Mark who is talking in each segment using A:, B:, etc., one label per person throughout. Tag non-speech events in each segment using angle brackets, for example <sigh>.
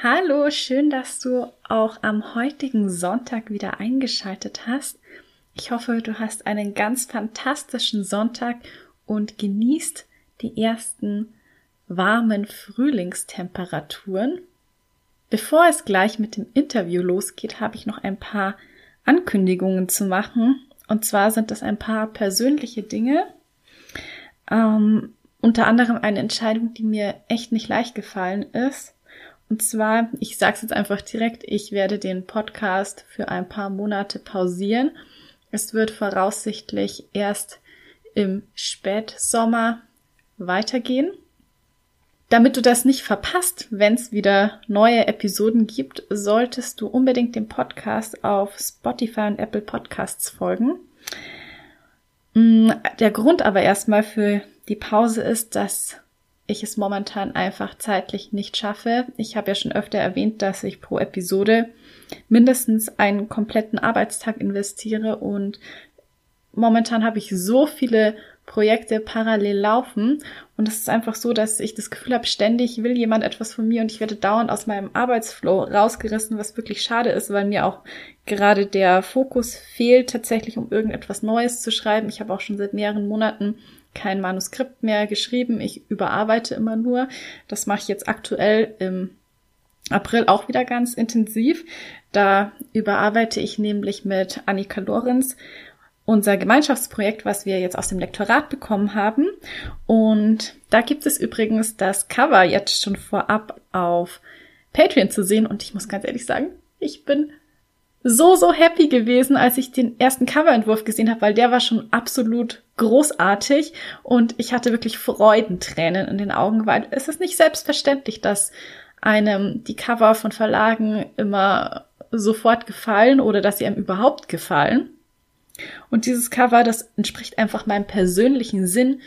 A: Hallo, schön, dass du auch am heutigen Sonntag wieder eingeschaltet hast. Ich hoffe, du hast einen ganz fantastischen Sonntag und genießt die ersten warmen Frühlingstemperaturen. Bevor es gleich mit dem Interview losgeht, habe ich noch ein paar Ankündigungen zu machen. Und zwar sind das ein paar persönliche Dinge. Ähm, unter anderem eine Entscheidung, die mir echt nicht leicht gefallen ist. Und zwar, ich sage es jetzt einfach direkt, ich werde den Podcast für ein paar Monate pausieren. Es wird voraussichtlich erst im Spätsommer weitergehen. Damit du das nicht verpasst, wenn es wieder neue Episoden gibt, solltest du unbedingt dem Podcast auf Spotify und Apple Podcasts folgen. Mm, der Grund aber erstmal für die Pause ist, dass ich es momentan einfach zeitlich nicht schaffe. Ich habe ja schon öfter erwähnt, dass ich pro Episode mindestens einen kompletten Arbeitstag investiere und momentan habe ich so viele Projekte parallel laufen. Und es ist einfach so, dass ich das Gefühl habe, ständig will jemand etwas von mir und ich werde dauernd aus meinem Arbeitsflow rausgerissen, was wirklich schade ist, weil mir auch gerade der Fokus fehlt, tatsächlich um irgendetwas Neues zu schreiben. Ich habe auch schon seit mehreren Monaten kein Manuskript mehr geschrieben. Ich überarbeite immer nur. Das mache ich jetzt aktuell im April auch wieder ganz intensiv. Da überarbeite ich nämlich mit Annika Lorenz unser Gemeinschaftsprojekt, was wir jetzt aus dem Lektorat bekommen haben. Und da gibt es übrigens das Cover jetzt schon vorab auf Patreon zu sehen. Und ich muss ganz ehrlich sagen, ich bin so, so happy gewesen, als ich den ersten Coverentwurf gesehen habe, weil der war schon absolut großartig und ich hatte wirklich Freudentränen in den Augen, weil es ist nicht selbstverständlich, dass einem die Cover von Verlagen immer sofort gefallen oder dass sie einem überhaupt gefallen. Und dieses Cover, das entspricht einfach meinem persönlichen Sinn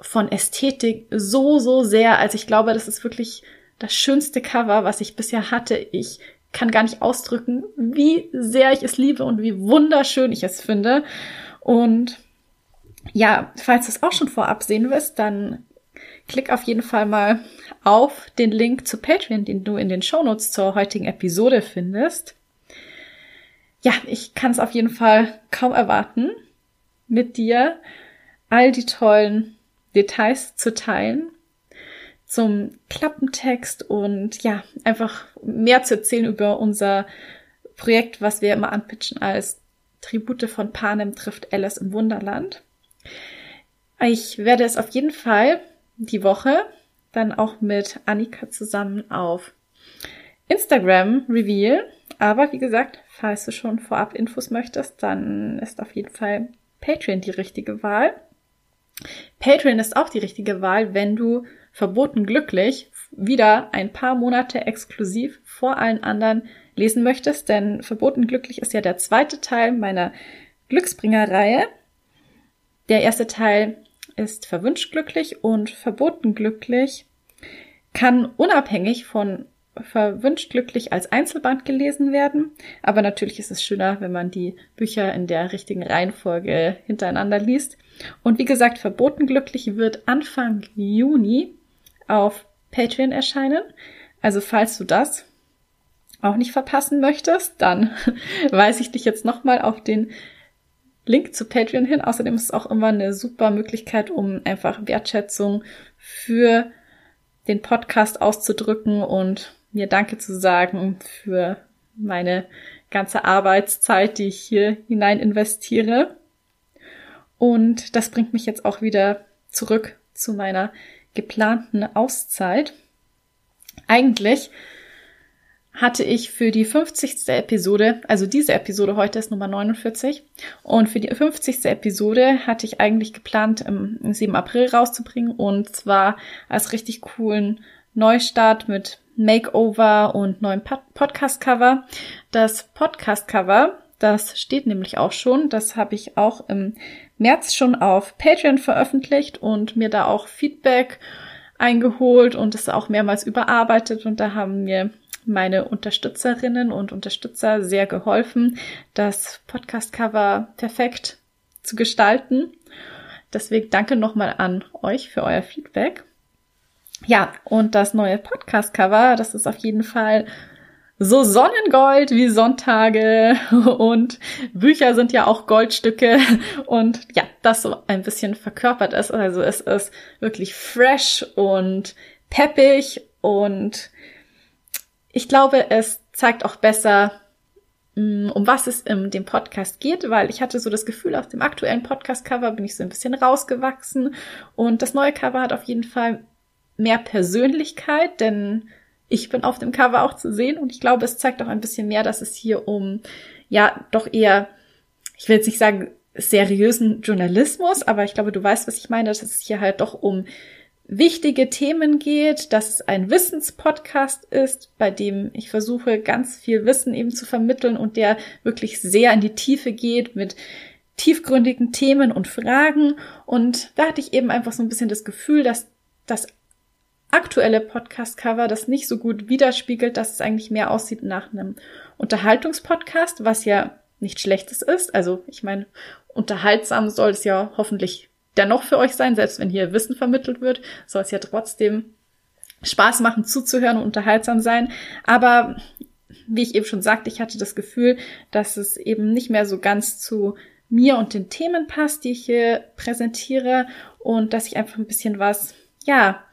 A: von Ästhetik so, so sehr, als ich glaube, das ist wirklich das schönste Cover, was ich bisher hatte. Ich kann gar nicht ausdrücken, wie sehr ich es liebe und wie wunderschön ich es finde. Und ja, falls du es auch schon vorab sehen wirst, dann klick auf jeden Fall mal auf den Link zu Patreon, den du in den Shownotes zur heutigen Episode findest ja, ich kann es auf jeden Fall kaum erwarten, mit dir all die tollen Details zu teilen zum Klappentext und ja, einfach mehr zu erzählen über unser Projekt, was wir immer anpitchen als Tribute von Panem trifft Alice im Wunderland. Ich werde es auf jeden Fall die Woche dann auch mit Annika zusammen auf Instagram reveal. Aber wie gesagt, falls du schon vorab Infos möchtest, dann ist auf jeden Fall Patreon die richtige Wahl. Patreon ist auch die richtige Wahl, wenn du verboten glücklich wieder ein paar Monate exklusiv vor allen anderen lesen möchtest, denn verboten glücklich ist ja der zweite Teil meiner Glücksbringer-Reihe. Der erste Teil ist verwünscht glücklich und verboten glücklich kann unabhängig von verwünscht glücklich als Einzelband gelesen werden. Aber natürlich ist es schöner, wenn man die Bücher in der richtigen Reihenfolge hintereinander liest. Und wie gesagt, verboten glücklich wird Anfang Juni auf Patreon erscheinen. Also falls du das auch nicht verpassen möchtest, dann <laughs> weise ich dich jetzt nochmal auf den Link zu Patreon hin. Außerdem ist es auch immer eine super Möglichkeit, um einfach Wertschätzung für den Podcast auszudrücken und mir Danke zu sagen für meine ganze Arbeitszeit, die ich hier hinein investiere. Und das bringt mich jetzt auch wieder zurück zu meiner geplanten Auszeit. Eigentlich hatte ich für die 50. Episode, also diese Episode heute ist Nummer 49, und für die 50. Episode hatte ich eigentlich geplant, im 7. April rauszubringen, und zwar als richtig coolen Neustart mit Makeover und neuen Podcast-Cover. Das Podcast-Cover, das steht nämlich auch schon, das habe ich auch im März schon auf Patreon veröffentlicht und mir da auch Feedback eingeholt und es auch mehrmals überarbeitet und da haben mir meine Unterstützerinnen und Unterstützer sehr geholfen, das Podcast-Cover perfekt zu gestalten. Deswegen danke nochmal an euch für euer Feedback. Ja, und das neue Podcast-Cover, das ist auf jeden Fall so Sonnengold wie Sonntage. <laughs> Und Bücher sind ja auch Goldstücke. <laughs> Und ja, das so ein bisschen verkörpert ist. Also es ist wirklich fresh und peppig. Und ich glaube, es zeigt auch besser, mm, um was es in dem Podcast geht, weil ich hatte so das Gefühl, aus dem aktuellen Podcast-Cover bin ich so ein bisschen rausgewachsen. Und das neue Cover hat auf jeden Fall mehr Persönlichkeit, denn ich bin auf dem Cover auch zu sehen und ich glaube, es zeigt auch ein bisschen mehr, dass es hier um, ja, doch eher, ich will jetzt nicht sagen, seriösen Journalismus, aber ich glaube, du weißt, was ich meine, dass es hier halt doch um wichtige Themen geht, dass es ein Wissenspodcast ist, bei dem ich versuche, ganz viel Wissen eben zu vermitteln und der wirklich sehr in die Tiefe geht mit tiefgründigen Themen und Fragen. Und da hatte ich eben einfach so ein bisschen das Gefühl, dass das aktuelle Podcast-Cover das nicht so gut widerspiegelt, dass es eigentlich mehr aussieht nach einem Unterhaltungspodcast, was ja nicht schlechtes ist. Also ich meine, unterhaltsam soll es ja hoffentlich dennoch für euch sein, selbst wenn hier Wissen vermittelt wird, soll es ja trotzdem Spaß machen zuzuhören und unterhaltsam sein. Aber wie ich eben schon sagte, ich hatte das Gefühl, dass es eben nicht mehr so ganz zu mir und den Themen passt, die ich hier präsentiere und dass ich einfach ein bisschen was, ja,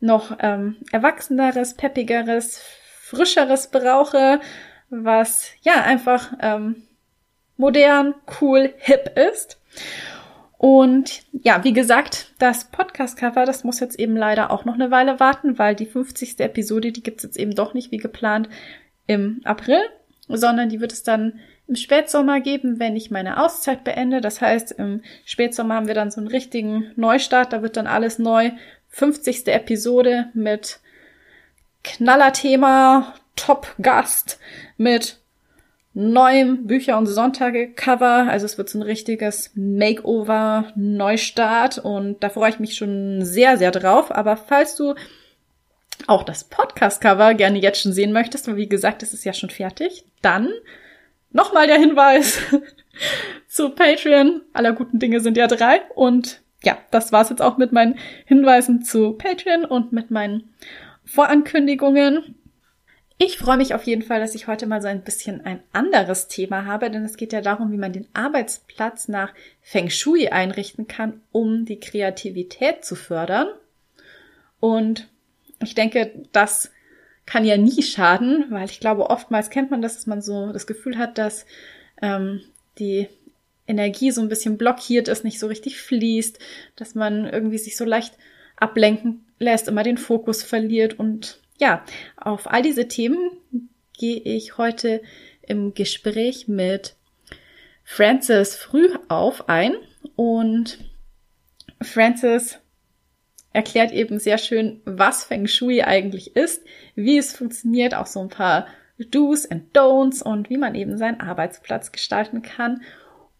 A: noch ähm, erwachseneres, peppigeres, frischeres brauche, was ja einfach ähm, modern, cool, hip ist. Und ja, wie gesagt, das Podcast-Cover, das muss jetzt eben leider auch noch eine Weile warten, weil die 50. Episode, die gibt's jetzt eben doch nicht wie geplant im April, sondern die wird es dann im Spätsommer geben, wenn ich meine Auszeit beende. Das heißt, im Spätsommer haben wir dann so einen richtigen Neustart, da wird dann alles neu. 50. Episode mit Knallerthema, Top-Gast, mit neuem Bücher und Sonntage Cover. Also es wird so ein richtiges Makeover, Neustart und da freue ich mich schon sehr, sehr drauf. Aber falls du auch das Podcast-Cover gerne jetzt schon sehen möchtest, weil wie gesagt, es ist ja schon fertig, dann nochmal der Hinweis <laughs> zu Patreon. Aller guten Dinge sind ja drei. Und ja, das war's jetzt auch mit meinen Hinweisen zu Patreon und mit meinen Vorankündigungen. Ich freue mich auf jeden Fall, dass ich heute mal so ein bisschen ein anderes Thema habe, denn es geht ja darum, wie man den Arbeitsplatz nach Feng Shui einrichten kann, um die Kreativität zu fördern. Und ich denke, das kann ja nie schaden, weil ich glaube, oftmals kennt man das, dass man so das Gefühl hat, dass ähm, die Energie so ein bisschen blockiert ist, nicht so richtig fließt, dass man irgendwie sich so leicht ablenken lässt, immer den Fokus verliert. Und ja, auf all diese Themen gehe ich heute im Gespräch mit Francis früh auf ein. Und Francis erklärt eben sehr schön, was Feng Shui eigentlich ist, wie es funktioniert, auch so ein paar Do's and Don'ts und wie man eben seinen Arbeitsplatz gestalten kann,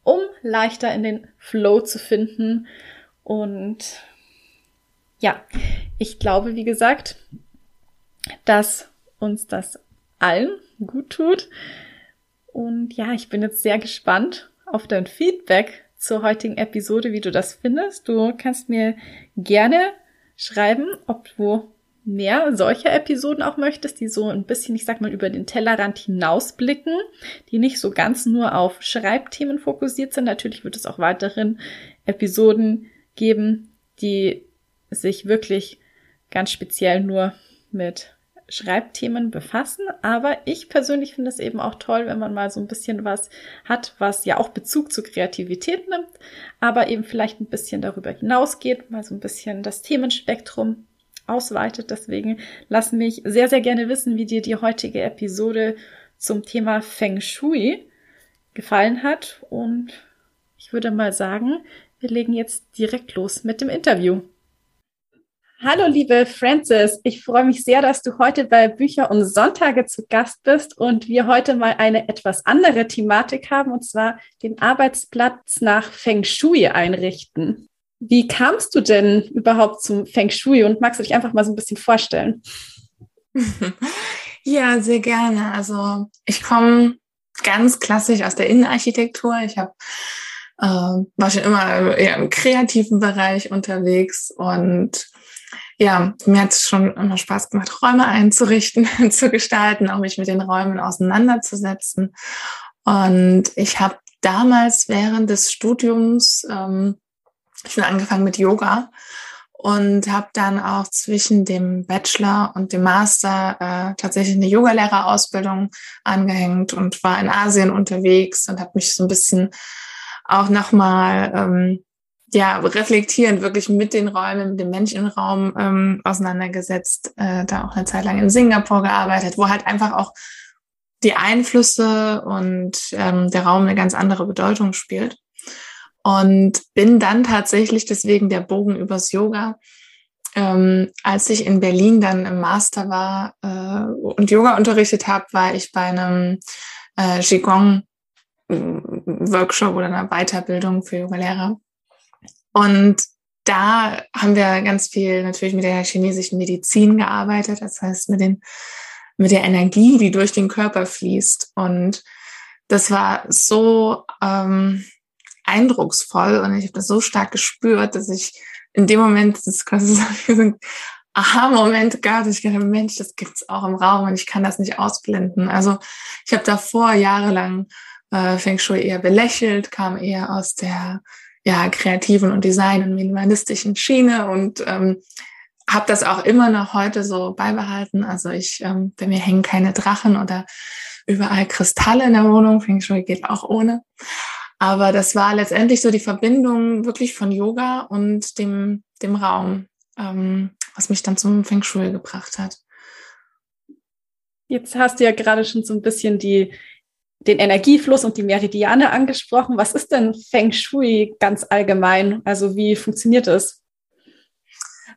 A: um leichter in den Flow zu finden. Und ja, ich glaube, wie gesagt, dass uns das allen gut tut. Und ja, ich bin jetzt sehr gespannt auf dein Feedback zur heutigen Episode, wie du das findest. Du kannst mir gerne schreiben, ob du mehr solcher Episoden auch möchtest, die so ein bisschen, ich sag mal, über den Tellerrand hinausblicken, die nicht so ganz nur auf Schreibthemen fokussiert sind. Natürlich wird es auch weiterhin Episoden geben, die sich wirklich ganz speziell nur mit Schreibthemen befassen, aber ich persönlich finde es eben auch toll, wenn man mal so ein bisschen was hat, was ja auch Bezug zur Kreativität nimmt, aber eben vielleicht ein bisschen darüber hinausgeht, mal so ein bisschen das Themenspektrum ausweitet. Deswegen lass mich sehr, sehr gerne wissen, wie dir die heutige Episode zum Thema Feng Shui gefallen hat. Und ich würde mal sagen, wir legen jetzt direkt los mit dem Interview. Hallo, liebe Frances. Ich freue mich sehr, dass du heute bei Bücher und Sonntage zu Gast bist und wir heute mal eine etwas andere Thematik haben, und zwar den Arbeitsplatz nach Feng Shui einrichten. Wie kamst du denn überhaupt zum Feng Shui und magst du dich einfach mal so ein bisschen vorstellen? <laughs>
B: Ja, sehr gerne. Also ich komme ganz klassisch aus der Innenarchitektur. Ich habe äh, war schon immer eher im kreativen Bereich unterwegs und ja, mir hat es schon immer Spaß gemacht, Räume einzurichten, <laughs> zu gestalten, auch mich mit den Räumen auseinanderzusetzen. Und ich habe damals während des Studiums ähm, schon angefangen mit Yoga und habe dann auch zwischen dem Bachelor und dem Master äh, tatsächlich eine Yogalehrerausbildung angehängt und war in Asien unterwegs und habe mich so ein bisschen auch nochmal ähm, ja, reflektierend wirklich mit den Räumen, mit dem Menschenraum ähm, auseinandergesetzt, äh, da auch eine Zeit lang in Singapur gearbeitet, wo halt einfach auch die Einflüsse und ähm, der Raum eine ganz andere Bedeutung spielt. Und bin dann tatsächlich deswegen der Bogen übers Yoga. Ähm, als ich in Berlin dann im Master war äh, und Yoga unterrichtet habe, war ich bei einem äh, Qigong Workshop oder einer Weiterbildung für Yoga-Lehrer. Und da haben wir ganz viel natürlich mit der chinesischen Medizin gearbeitet, das heißt mit, den, mit der Energie, die durch den Körper fließt. Und das war so ähm, eindrucksvoll und ich habe das so stark gespürt, dass ich in dem Moment, das ist quasi <laughs> so ein Aha-Moment gab, ich dachte, Mensch, das gibt's auch im Raum und ich kann das nicht ausblenden. Also ich habe davor jahrelang äh, Feng Shui eher belächelt, kam eher aus der ja, kreativen und design- und minimalistischen Schiene und ähm, habe das auch immer noch heute so beibehalten. Also ich, ähm, bei mir hängen keine Drachen oder überall Kristalle in der Wohnung. Feng Shui geht auch ohne. Aber das war letztendlich so die Verbindung wirklich von Yoga und dem, dem Raum, ähm, was mich dann zum Feng Shui gebracht hat.
A: Jetzt hast du ja gerade schon so ein bisschen die den Energiefluss und die Meridiane angesprochen. Was ist denn Feng Shui ganz allgemein? Also wie funktioniert es?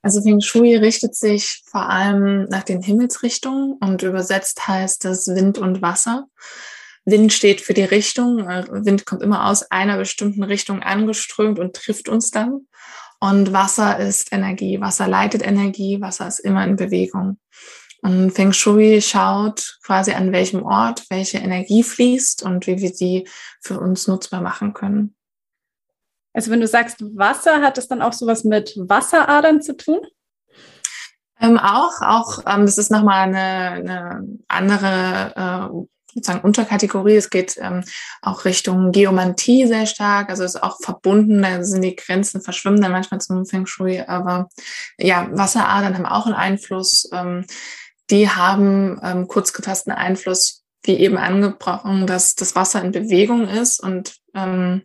B: Also Feng Shui richtet sich vor allem nach den Himmelsrichtungen und übersetzt heißt das Wind und Wasser. Wind steht für die Richtung. Wind kommt immer aus einer bestimmten Richtung angeströmt und trifft uns dann. Und Wasser ist Energie. Wasser leitet Energie. Wasser ist immer in Bewegung. Und Feng Shui schaut quasi an welchem Ort welche Energie fließt und wie wir sie für uns nutzbar machen können.
A: Also wenn du sagst Wasser, hat es dann auch sowas mit Wasseradern zu tun?
B: Ähm, auch, auch, ähm, das ist nochmal eine, eine andere äh, sozusagen Unterkategorie. Es geht ähm, auch Richtung Geomantie sehr stark, also ist auch verbunden, da sind die Grenzen verschwimmen dann manchmal zum Feng Shui, aber ja, Wasseradern haben auch einen Einfluss. Ähm, die haben ähm, kurz gefassten Einfluss, wie eben angebrochen, dass das Wasser in Bewegung ist und ähm,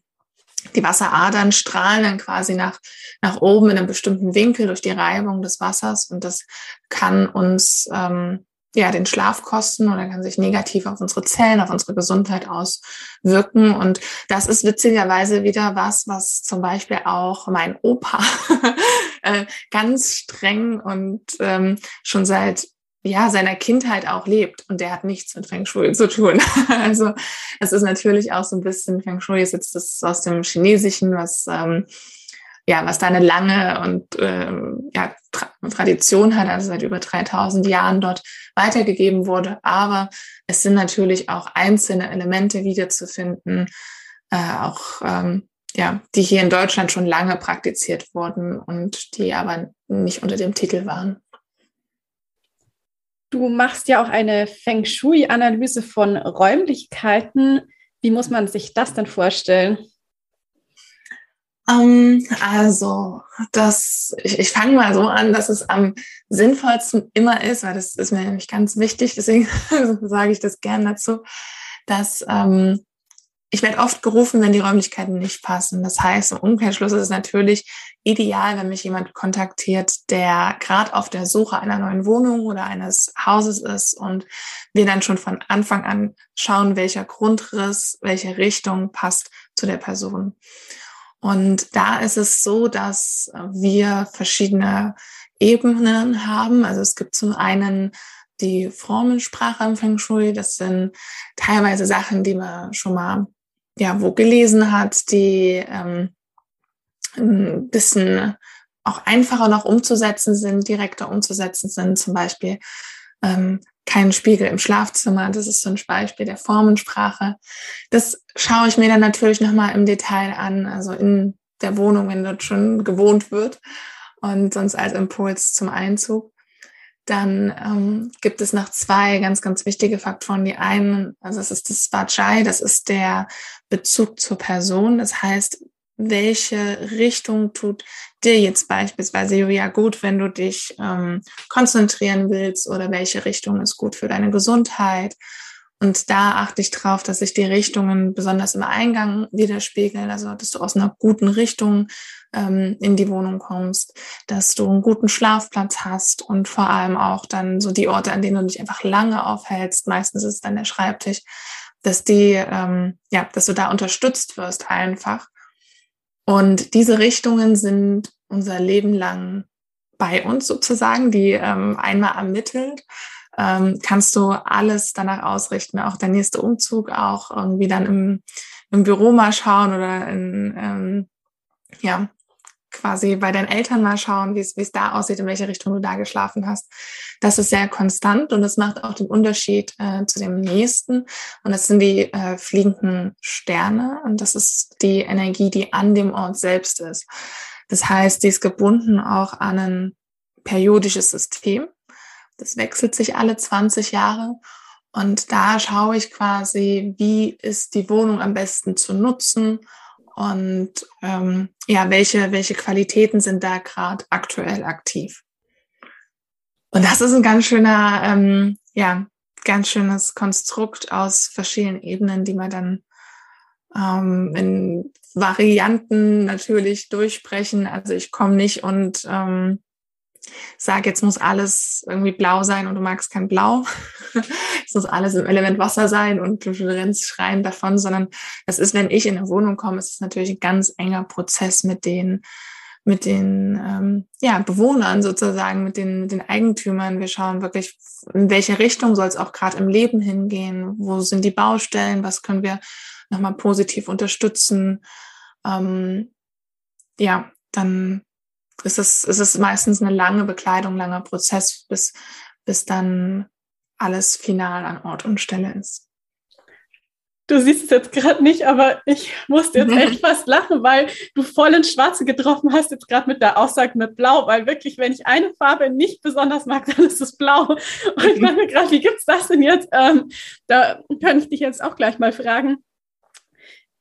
B: die Wasseradern strahlen dann quasi nach, nach oben in einem bestimmten Winkel durch die Reibung des Wassers und das kann uns ähm, ja den Schlaf kosten oder kann sich negativ auf unsere Zellen, auf unsere Gesundheit auswirken. Und das ist witzigerweise wieder was, was zum Beispiel auch mein Opa <laughs> äh, ganz streng und ähm, schon seit ja, seiner Kindheit auch lebt und der hat nichts mit Feng Shui zu tun. <laughs> also es ist natürlich auch so ein bisschen, Feng Shui ist jetzt das aus dem Chinesischen, was ähm, ja, was da eine lange und ähm, ja, Tra Tradition hat, also seit über 3000 Jahren dort weitergegeben wurde. Aber es sind natürlich auch einzelne Elemente wiederzufinden, äh, auch ähm, ja, die hier in Deutschland schon lange praktiziert wurden und die aber nicht unter dem Titel waren.
A: Du machst ja auch eine Feng Shui-Analyse von Räumlichkeiten. Wie muss man sich das denn vorstellen?
B: Um, ähm, also, das, ich, ich fange mal so an, dass es am sinnvollsten immer ist, weil das ist mir nämlich ganz wichtig, deswegen <laughs> sage ich das gern dazu, dass ähm, ich werde oft gerufen, wenn die Räumlichkeiten nicht passen. Das heißt, im Umkehrschluss ist es natürlich ideal, wenn mich jemand kontaktiert, der gerade auf der Suche einer neuen Wohnung oder eines Hauses ist und wir dann schon von Anfang an schauen, welcher Grundriss, welche Richtung passt zu der Person. Und da ist es so, dass wir verschiedene Ebenen haben. Also es gibt zum einen die Formensprache im Feng Shui. Das sind teilweise Sachen, die man schon mal ja wo gelesen hat, die ähm, ein bisschen auch einfacher noch umzusetzen sind, direkter umzusetzen sind. Zum Beispiel ähm, kein Spiegel im Schlafzimmer. Das ist so ein Beispiel der Formensprache. Das schaue ich mir dann natürlich nochmal im Detail an, also in der Wohnung, wenn dort schon gewohnt wird und sonst als Impuls zum Einzug. Dann ähm, gibt es noch zwei ganz, ganz wichtige Faktoren. Die einen, also das ist das Vajay, das ist der Bezug zur Person. Das heißt, welche Richtung tut dir jetzt beispielsweise Julia gut, wenn du dich ähm, konzentrieren willst oder welche Richtung ist gut für deine Gesundheit. Und da achte ich drauf, dass sich die Richtungen besonders im Eingang widerspiegeln, also dass du aus einer guten Richtung ähm, in die Wohnung kommst, dass du einen guten Schlafplatz hast und vor allem auch dann so die Orte, an denen du dich einfach lange aufhältst, meistens ist es dann der Schreibtisch, dass die, ähm, ja, dass du da unterstützt wirst einfach und diese Richtungen sind unser Leben lang bei uns sozusagen, die ähm, einmal ermittelt. Ähm, kannst du alles danach ausrichten, auch der nächste Umzug, auch irgendwie dann im, im Büro mal schauen oder in, ähm, ja, quasi bei deinen Eltern mal schauen, wie es da aussieht, in welche Richtung du da geschlafen hast. Das ist sehr konstant und das macht auch den Unterschied äh, zu dem nächsten. Und das sind die äh, fliegenden Sterne und das ist die Energie, die an dem Ort selbst ist. Das heißt, die ist gebunden auch an ein periodisches System. Das wechselt sich alle 20 Jahre. Und da schaue ich quasi, wie ist die Wohnung am besten zu nutzen und ähm, ja, welche, welche Qualitäten sind da gerade aktuell aktiv. Und das ist ein ganz schöner, ähm, ja, ganz schönes Konstrukt aus verschiedenen Ebenen, die man dann ähm, in Varianten natürlich durchsprechen. Also ich komme nicht und ähm, sag, jetzt muss alles irgendwie blau sein und du magst kein Blau. <laughs> es muss alles im Element Wasser sein und du rennst schreien davon, sondern es ist, wenn ich in eine Wohnung komme, es ist natürlich ein ganz enger Prozess mit den mit den ähm, ja, Bewohnern sozusagen, mit den, den Eigentümern. Wir schauen wirklich, in welche Richtung soll es auch gerade im Leben hingehen, wo sind die Baustellen, was können wir nochmal positiv unterstützen. Ähm, ja, dann ist es, ist es meistens eine lange Bekleidung, langer Prozess, bis, bis dann alles final an Ort und Stelle ist.
A: Du siehst es jetzt gerade nicht, aber ich musste jetzt echt fast lachen, weil du voll ins Schwarze getroffen hast, jetzt gerade mit der Aussage mit Blau, weil wirklich, wenn ich eine Farbe nicht besonders mag, dann ist es Blau. Und ich dachte mir gerade, wie gibt's das denn jetzt? Ähm, da kann ich dich jetzt auch gleich mal fragen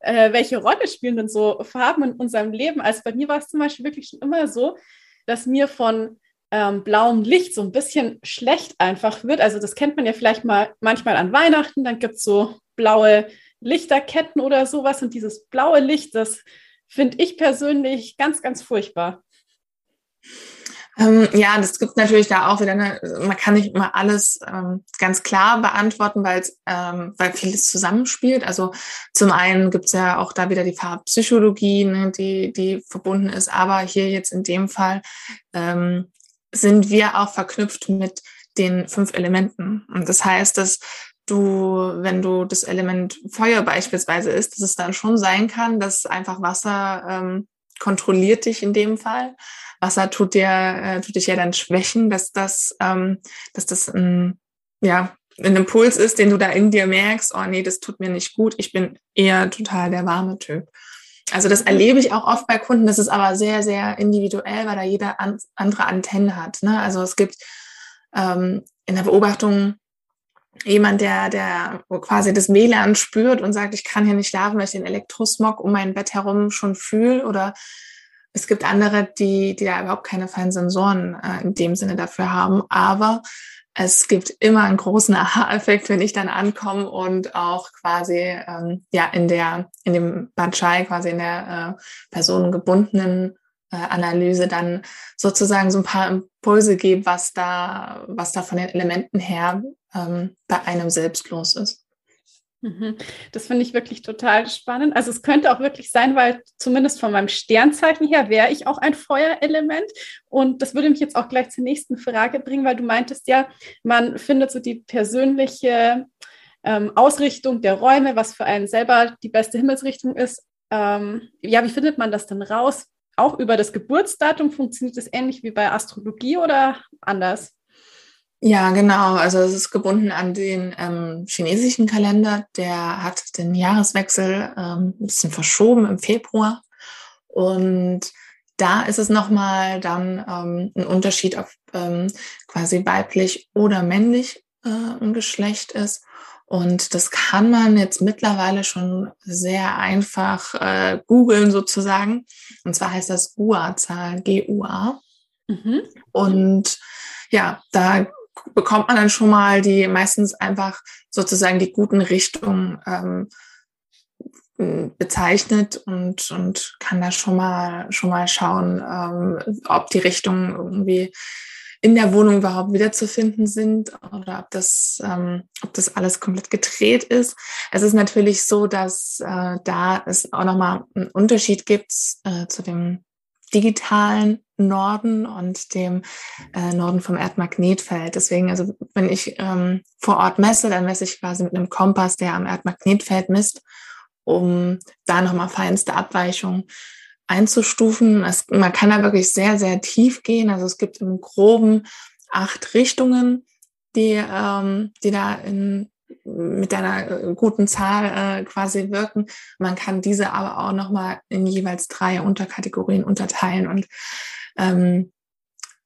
A: äh, welche Rolle spielen denn so Farben in unserem Leben? Also bei mir war es zum Beispiel wirklich schon immer so, dass mir von ähm, blauem Licht so ein bisschen schlecht einfach wird. Also das kennt man ja vielleicht mal manchmal an Weihnachten, dann gibt es so blaue Lichterketten oder sowas und dieses blaue Licht, das finde ich persönlich ganz, ganz furchtbar.
B: Ähm, ja, das gibt natürlich da auch wieder, eine, man kann nicht immer alles ähm, ganz klar beantworten, weil ähm, weil vieles zusammenspielt. Also zum einen gibt's ja auch da wieder die Farbpsychologie, ne, die, die verbunden ist, aber hier jetzt in dem Fall ähm, sind wir auch verknüpft mit den fünf Elementen. Und das heißt, dass du, wenn du das Element Feuer beispielsweise ist, dass es dann schon sein kann, dass einfach Wasser ähm, kontrolliert dich in dem Fall. Wasser tut dir, äh, tut dich ja dann schwächen, dass das, ähm, dass das ein, ja, ein Impuls ist, den du da in dir merkst, oh nee, das tut mir nicht gut. Ich bin eher total der warme Typ. Also das erlebe ich auch oft bei Kunden. Das ist aber sehr, sehr individuell, weil da jeder an, andere Antennen hat. Ne? Also es gibt ähm, in der Beobachtung jemand, der, der quasi das WLAN spürt und sagt, ich kann hier nicht schlafen, weil ich den Elektrosmog um mein Bett herum schon fühle. Oder es gibt andere, die, die da überhaupt keine feinen Sensoren äh, in dem Sinne dafür haben. Aber es gibt immer einen großen Aha-Effekt, wenn ich dann ankomme und auch quasi ähm, ja in der in dem Bajai quasi in der äh, personengebundenen Analyse dann sozusagen so ein paar Impulse gebe, was da, was da von den Elementen her ähm, bei einem selbst los ist.
A: Mhm. Das finde ich wirklich total spannend. Also es könnte auch wirklich sein, weil zumindest von meinem Sternzeichen her wäre ich auch ein Feuerelement. Und das würde mich jetzt auch gleich zur nächsten Frage bringen, weil du meintest ja, man findet so die persönliche ähm, Ausrichtung der Räume, was für einen selber die beste Himmelsrichtung ist. Ähm, ja, wie findet man das denn raus? Auch über das Geburtsdatum funktioniert das ähnlich wie bei Astrologie oder anders?
B: Ja, genau. Also es ist gebunden an den ähm, chinesischen Kalender. Der hat den Jahreswechsel ähm, ein bisschen verschoben im Februar. Und da ist es nochmal dann ähm, ein Unterschied, ob ähm, quasi weiblich oder männlich äh, ein Geschlecht ist. Und das kann man jetzt mittlerweile schon sehr einfach äh, googeln sozusagen. Und zwar heißt das GUA-Zahl, G-U-A. Mhm. Und ja, da bekommt man dann schon mal die meistens einfach sozusagen die guten Richtungen ähm, bezeichnet und, und kann da schon mal schon mal schauen, ähm, ob die Richtungen irgendwie in der Wohnung überhaupt wiederzufinden sind oder ob das, ähm, ob das alles komplett gedreht ist. Es ist natürlich so, dass äh, da es auch nochmal einen Unterschied gibt äh, zu dem digitalen Norden und dem äh, Norden vom Erdmagnetfeld. Deswegen, also wenn ich ähm, vor Ort messe, dann messe ich quasi mit einem Kompass, der am Erdmagnetfeld misst, um da nochmal feinste Abweichungen einzustufen. Es, man kann da wirklich sehr, sehr tief gehen. Also es gibt im Groben acht Richtungen, die, ähm, die da in mit einer äh, guten Zahl äh, quasi wirken. Man kann diese aber auch nochmal in jeweils drei Unterkategorien unterteilen und ähm,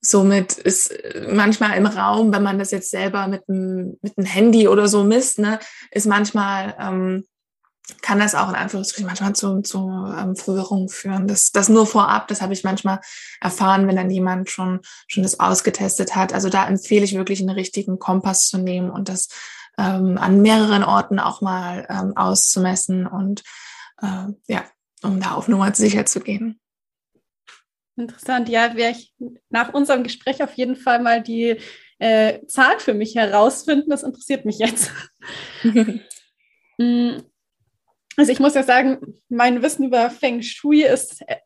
B: somit ist äh, manchmal im Raum, wenn man das jetzt selber mit einem mit einem Handy oder so misst, ne, ist manchmal ähm, kann das auch in Anführungsstrichen manchmal zu, zu ähm, Verwirrung führen. Das, das nur vorab, das habe ich manchmal erfahren, wenn dann jemand schon, schon das ausgetestet hat. Also da empfehle ich wirklich einen richtigen Kompass zu nehmen und das ähm, an mehreren Orten auch mal ähm, auszumessen und äh, ja, um da auf Nummer sicher zu gehen.
A: Interessant, ja, werde ich nach unserem Gespräch auf jeden Fall mal die äh, Zahl für mich herausfinden. Das interessiert mich jetzt. <laughs> Also ich muss ja sagen, mein Wissen über Feng Shui ist äh,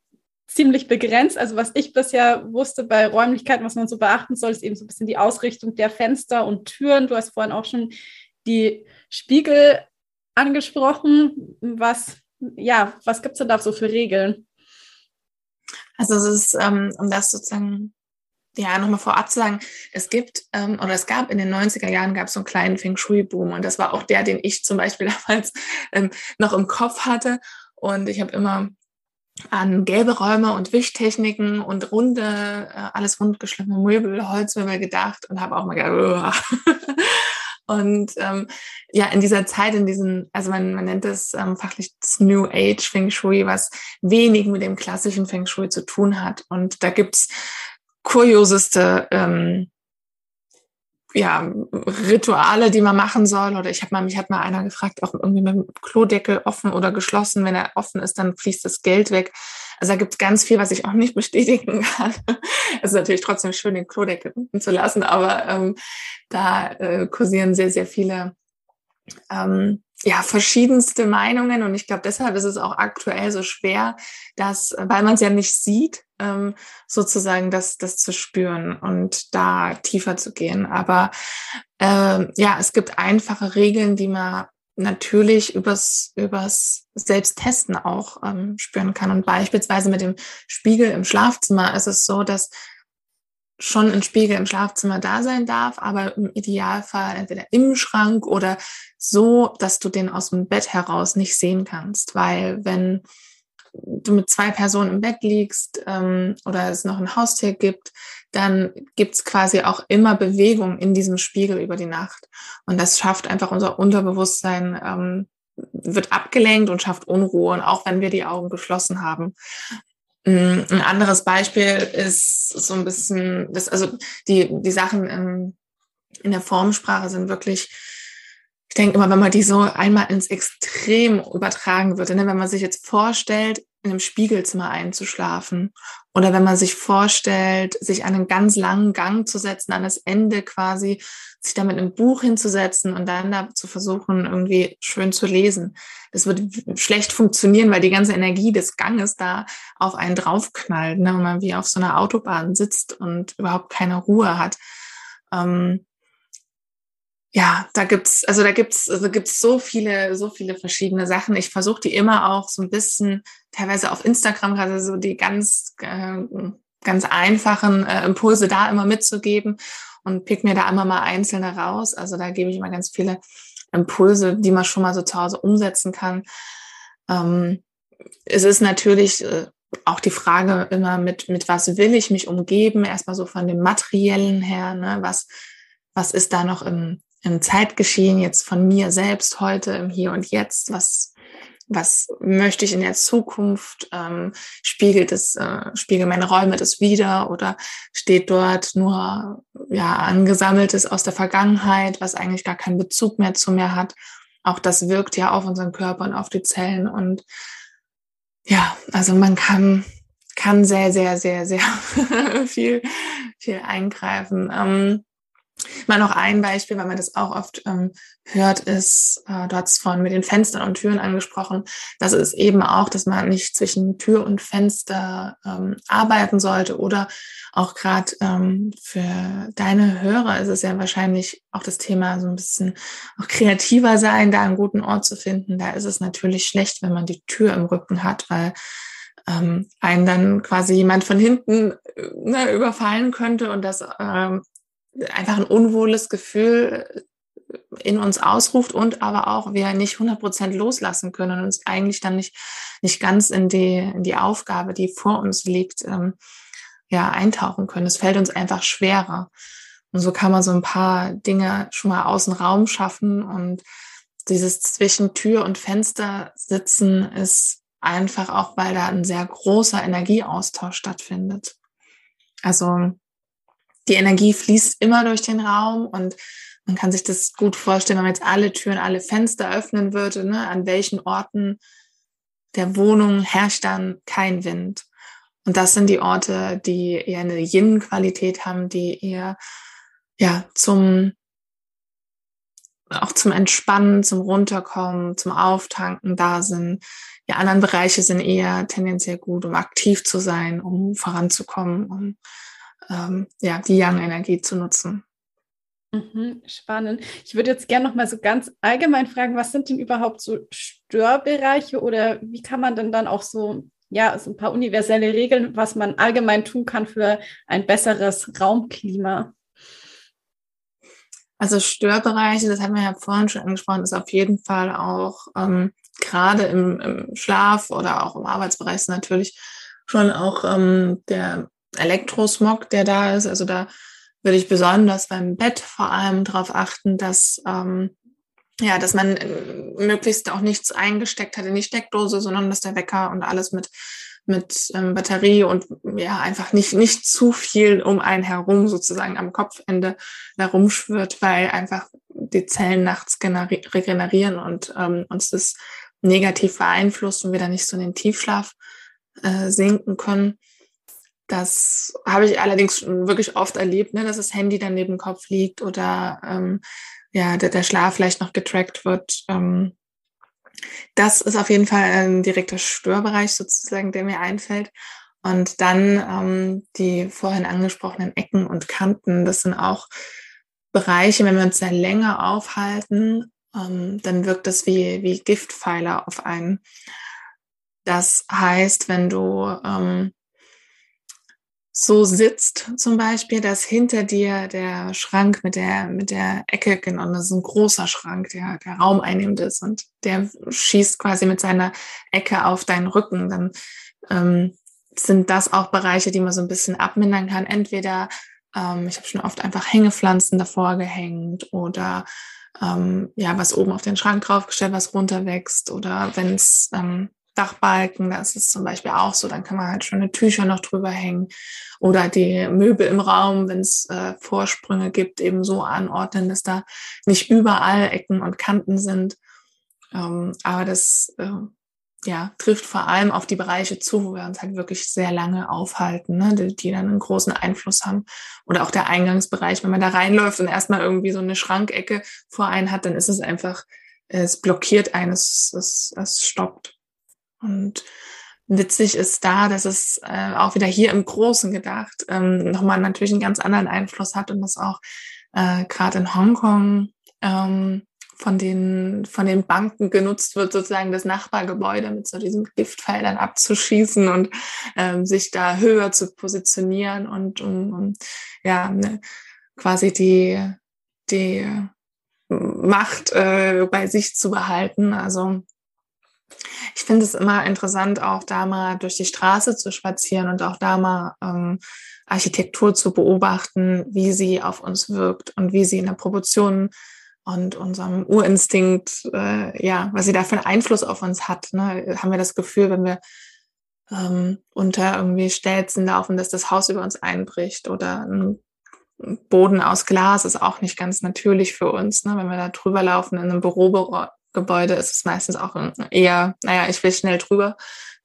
A: ziemlich begrenzt. Also was ich bisher wusste bei Räumlichkeiten, was man so beachten soll, ist eben so ein bisschen die Ausrichtung der Fenster und Türen. Du hast vorhin auch schon die Spiegel angesprochen. Was, ja, was gibt es denn da so für Regeln?
B: Also es ist, ähm, um das sozusagen ja, nochmal vorab zu sagen, es gibt ähm, oder es gab in den 90er Jahren gab es so einen kleinen Feng Shui-Boom und das war auch der, den ich zum Beispiel <laughs> damals ähm, noch im Kopf hatte. Und ich habe immer an gelbe Räume und Wischtechniken und runde, äh, alles rundgeschliffene Möbel, Holzmöbel gedacht und habe auch mal gedacht, <laughs> Und ähm, ja, in dieser Zeit, in diesen, also man, man nennt es ähm, fachlich das New Age Feng Shui, was wenig mit dem klassischen Feng Shui zu tun hat. Und da gibt's kurioseste ähm, ja, Rituale, die man machen soll. Oder ich habe mal, mich hat mal einer gefragt, auch irgendwie mit dem Klodeckel offen oder geschlossen. Wenn er offen ist, dann fließt das Geld weg. Also da gibt es ganz viel, was ich auch nicht <laughs> bestätigen kann. Es ist natürlich trotzdem schön, den Klodeckel unten zu lassen, aber ähm, da äh, kursieren sehr, sehr viele ähm, ja, verschiedenste Meinungen und ich glaube, deshalb ist es auch aktuell so schwer, dass, weil man es ja nicht sieht, ähm, sozusagen das, das zu spüren und da tiefer zu gehen. Aber äh, ja, es gibt einfache Regeln, die man natürlich übers, übers Selbsttesten auch ähm, spüren kann. Und beispielsweise mit dem Spiegel im Schlafzimmer ist es so, dass schon ein Spiegel im Schlafzimmer da sein darf, aber im Idealfall entweder im Schrank oder so, dass du den aus dem Bett heraus nicht sehen kannst. Weil wenn du mit zwei Personen im Bett liegst ähm, oder es noch ein Haustier gibt, dann gibt's quasi auch immer Bewegung in diesem Spiegel über die Nacht. Und das schafft einfach unser Unterbewusstsein, ähm, wird abgelenkt und schafft Unruhe, und auch wenn wir die Augen geschlossen haben. Mm, ein anderes Beispiel ist so ein bisschen, das, also die, die Sachen in, in der Formsprache sind wirklich ich denke immer, wenn man die so einmal ins Extrem übertragen würde, ne, wenn man sich jetzt vorstellt, in einem Spiegelzimmer einzuschlafen oder wenn man sich vorstellt, sich einen ganz langen Gang zu setzen, an das Ende quasi, sich damit ein Buch hinzusetzen und dann da zu versuchen, irgendwie schön zu lesen. Das wird schlecht funktionieren, weil die ganze Energie des Ganges da auf einen draufknallt, ne, wenn man wie auf so einer Autobahn sitzt und überhaupt keine Ruhe hat. Ähm, ja, da gibt's, also da gibt's, also gibt's so viele, so viele verschiedene Sachen. Ich versuche die immer auch so ein bisschen, teilweise auf Instagram gerade so die ganz, äh, ganz einfachen äh, Impulse da immer mitzugeben und pick mir da immer mal einzelne raus. Also da gebe ich immer ganz viele Impulse, die man schon mal so zu Hause umsetzen kann. Ähm, es ist natürlich äh, auch die Frage immer mit, mit was will ich mich umgeben? Erstmal so von dem materiellen her, ne? Was, was ist da noch im, im Zeitgeschehen jetzt von mir selbst heute, im Hier und Jetzt, was, was möchte ich in der Zukunft, ähm, spiegelt es, äh, spiegeln meine Räume das wieder oder steht dort nur, ja, angesammeltes aus der Vergangenheit, was eigentlich gar keinen Bezug mehr zu mir hat. Auch das wirkt ja auf unseren Körper und auf die Zellen und ja, also man kann, kann sehr, sehr, sehr, sehr <laughs> viel, viel eingreifen. Ähm, Mal noch ein Beispiel, weil man das auch oft ähm, hört, ist, äh, du hast vorhin mit den Fenstern und Türen angesprochen, das ist eben auch, dass man nicht zwischen Tür und Fenster ähm, arbeiten sollte oder auch gerade ähm, für deine Hörer ist es ja wahrscheinlich auch das Thema so ein bisschen auch kreativer sein, da einen guten Ort zu finden. Da ist es natürlich schlecht, wenn man die Tür im Rücken hat, weil ähm, einen dann quasi jemand von hinten äh, ne, überfallen könnte und das ähm, einfach ein unwohles Gefühl in uns ausruft und aber auch wir nicht 100 Prozent loslassen können und uns eigentlich dann nicht, nicht ganz in die, in die Aufgabe, die vor uns liegt, ähm, ja, eintauchen können. Es fällt uns einfach schwerer. Und so kann man so ein paar Dinge schon mal außen Raum schaffen und dieses zwischen Tür und Fenster sitzen ist einfach auch, weil da ein sehr großer Energieaustausch stattfindet. Also die Energie fließt immer durch den Raum und man kann sich das gut vorstellen, wenn man jetzt alle Türen, alle Fenster öffnen würde, ne, an welchen Orten der Wohnung herrscht dann kein Wind. Und das sind die Orte, die eher eine Yin-Qualität haben, die eher ja zum auch zum Entspannen, zum Runterkommen, zum Auftanken da sind. Die anderen Bereiche sind eher tendenziell gut, um aktiv zu sein, um voranzukommen, um ähm, ja, die Yang-Energie zu nutzen.
A: Mhm, spannend. Ich würde jetzt gerne noch mal so ganz allgemein fragen, was sind denn überhaupt so Störbereiche oder wie kann man denn dann auch so, ja, so ein paar universelle Regeln, was man allgemein tun kann für ein besseres Raumklima?
B: Also Störbereiche, das haben wir ja vorhin schon angesprochen, ist auf jeden Fall auch ähm, gerade im, im, Schlaf oder auch im Arbeitsbereich natürlich schon auch ähm, der Elektrosmog, der da ist. Also da würde ich besonders beim Bett vor allem darauf achten, dass ähm, ja, dass man äh, möglichst auch nichts eingesteckt hat in die Steckdose, sondern dass der Wecker und alles mit mit ähm, Batterie und ja einfach nicht nicht zu viel um einen herum sozusagen am Kopfende herumschwirrt, weil einfach die Zellen nachts regenerieren und ähm, uns das negativ beeinflusst und wir dann nicht so in den Tiefschlaf äh, sinken können. Das habe ich allerdings schon wirklich oft erlebt, ne, dass das Handy dann neben dem Kopf liegt oder ähm, ja, der, der Schlaf vielleicht noch getrackt wird. Ähm, das ist auf jeden Fall ein direkter Störbereich sozusagen, der mir einfällt. Und dann ähm, die vorhin angesprochenen Ecken und Kanten, das sind auch Bereiche, wenn wir uns da länger aufhalten, ähm, dann wirkt das wie, wie Giftpfeiler auf einen. Das heißt, wenn du ähm, so sitzt, zum Beispiel, dass hinter dir der Schrank mit der, mit der Ecke, genau, das ist ein großer Schrank, der, der Raum einnimmt ist und der schießt quasi mit seiner Ecke auf deinen Rücken, dann ähm, sind das auch Bereiche, die man so ein bisschen abmindern kann. Entweder, ähm, ich habe schon oft einfach Hängepflanzen davor gehängt oder ähm, ja, was oben auf den Schrank draufgestellt, was runterwächst oder wenn es ähm, Dachbalken, das ist zum Beispiel auch so, dann kann man halt schöne Tücher noch drüber hängen oder die Möbel im Raum, wenn es äh, Vorsprünge gibt, eben so anordnen, dass da nicht überall Ecken und Kanten sind. Ähm, aber das äh, ja, trifft vor allem auf die Bereiche zu, wo wir uns halt wirklich sehr lange aufhalten, ne, die, die dann einen großen Einfluss haben. Oder auch der Eingangsbereich, wenn man da reinläuft und erstmal irgendwie so eine Schrankecke vor einen hat, dann ist es einfach, es blockiert eines, es, es stoppt. Und witzig ist da, dass es äh, auch wieder hier im Großen gedacht ähm, nochmal natürlich einen ganz anderen Einfluss hat und das auch äh, gerade in Hongkong ähm, von den, von den Banken genutzt wird, sozusagen das Nachbargebäude mit so diesen Giftfeldern abzuschießen und ähm, sich da höher zu positionieren und um, um ja, ne, quasi die, die Macht äh, bei sich zu behalten. Also ich finde es immer interessant, auch da mal durch die Straße zu spazieren und auch da mal ähm, Architektur zu beobachten, wie sie auf uns wirkt und wie sie in der Proportion und unserem Urinstinkt, äh, ja, was sie da für einen Einfluss auf uns hat. Ne? Haben wir das Gefühl, wenn wir ähm, unter irgendwie Stelzen laufen, dass das Haus über uns einbricht oder ein Boden aus Glas ist auch nicht ganz natürlich für uns. Ne? Wenn wir da drüber laufen in einem Bürogebäude, ist es meistens auch eher, naja, ich will schnell drüber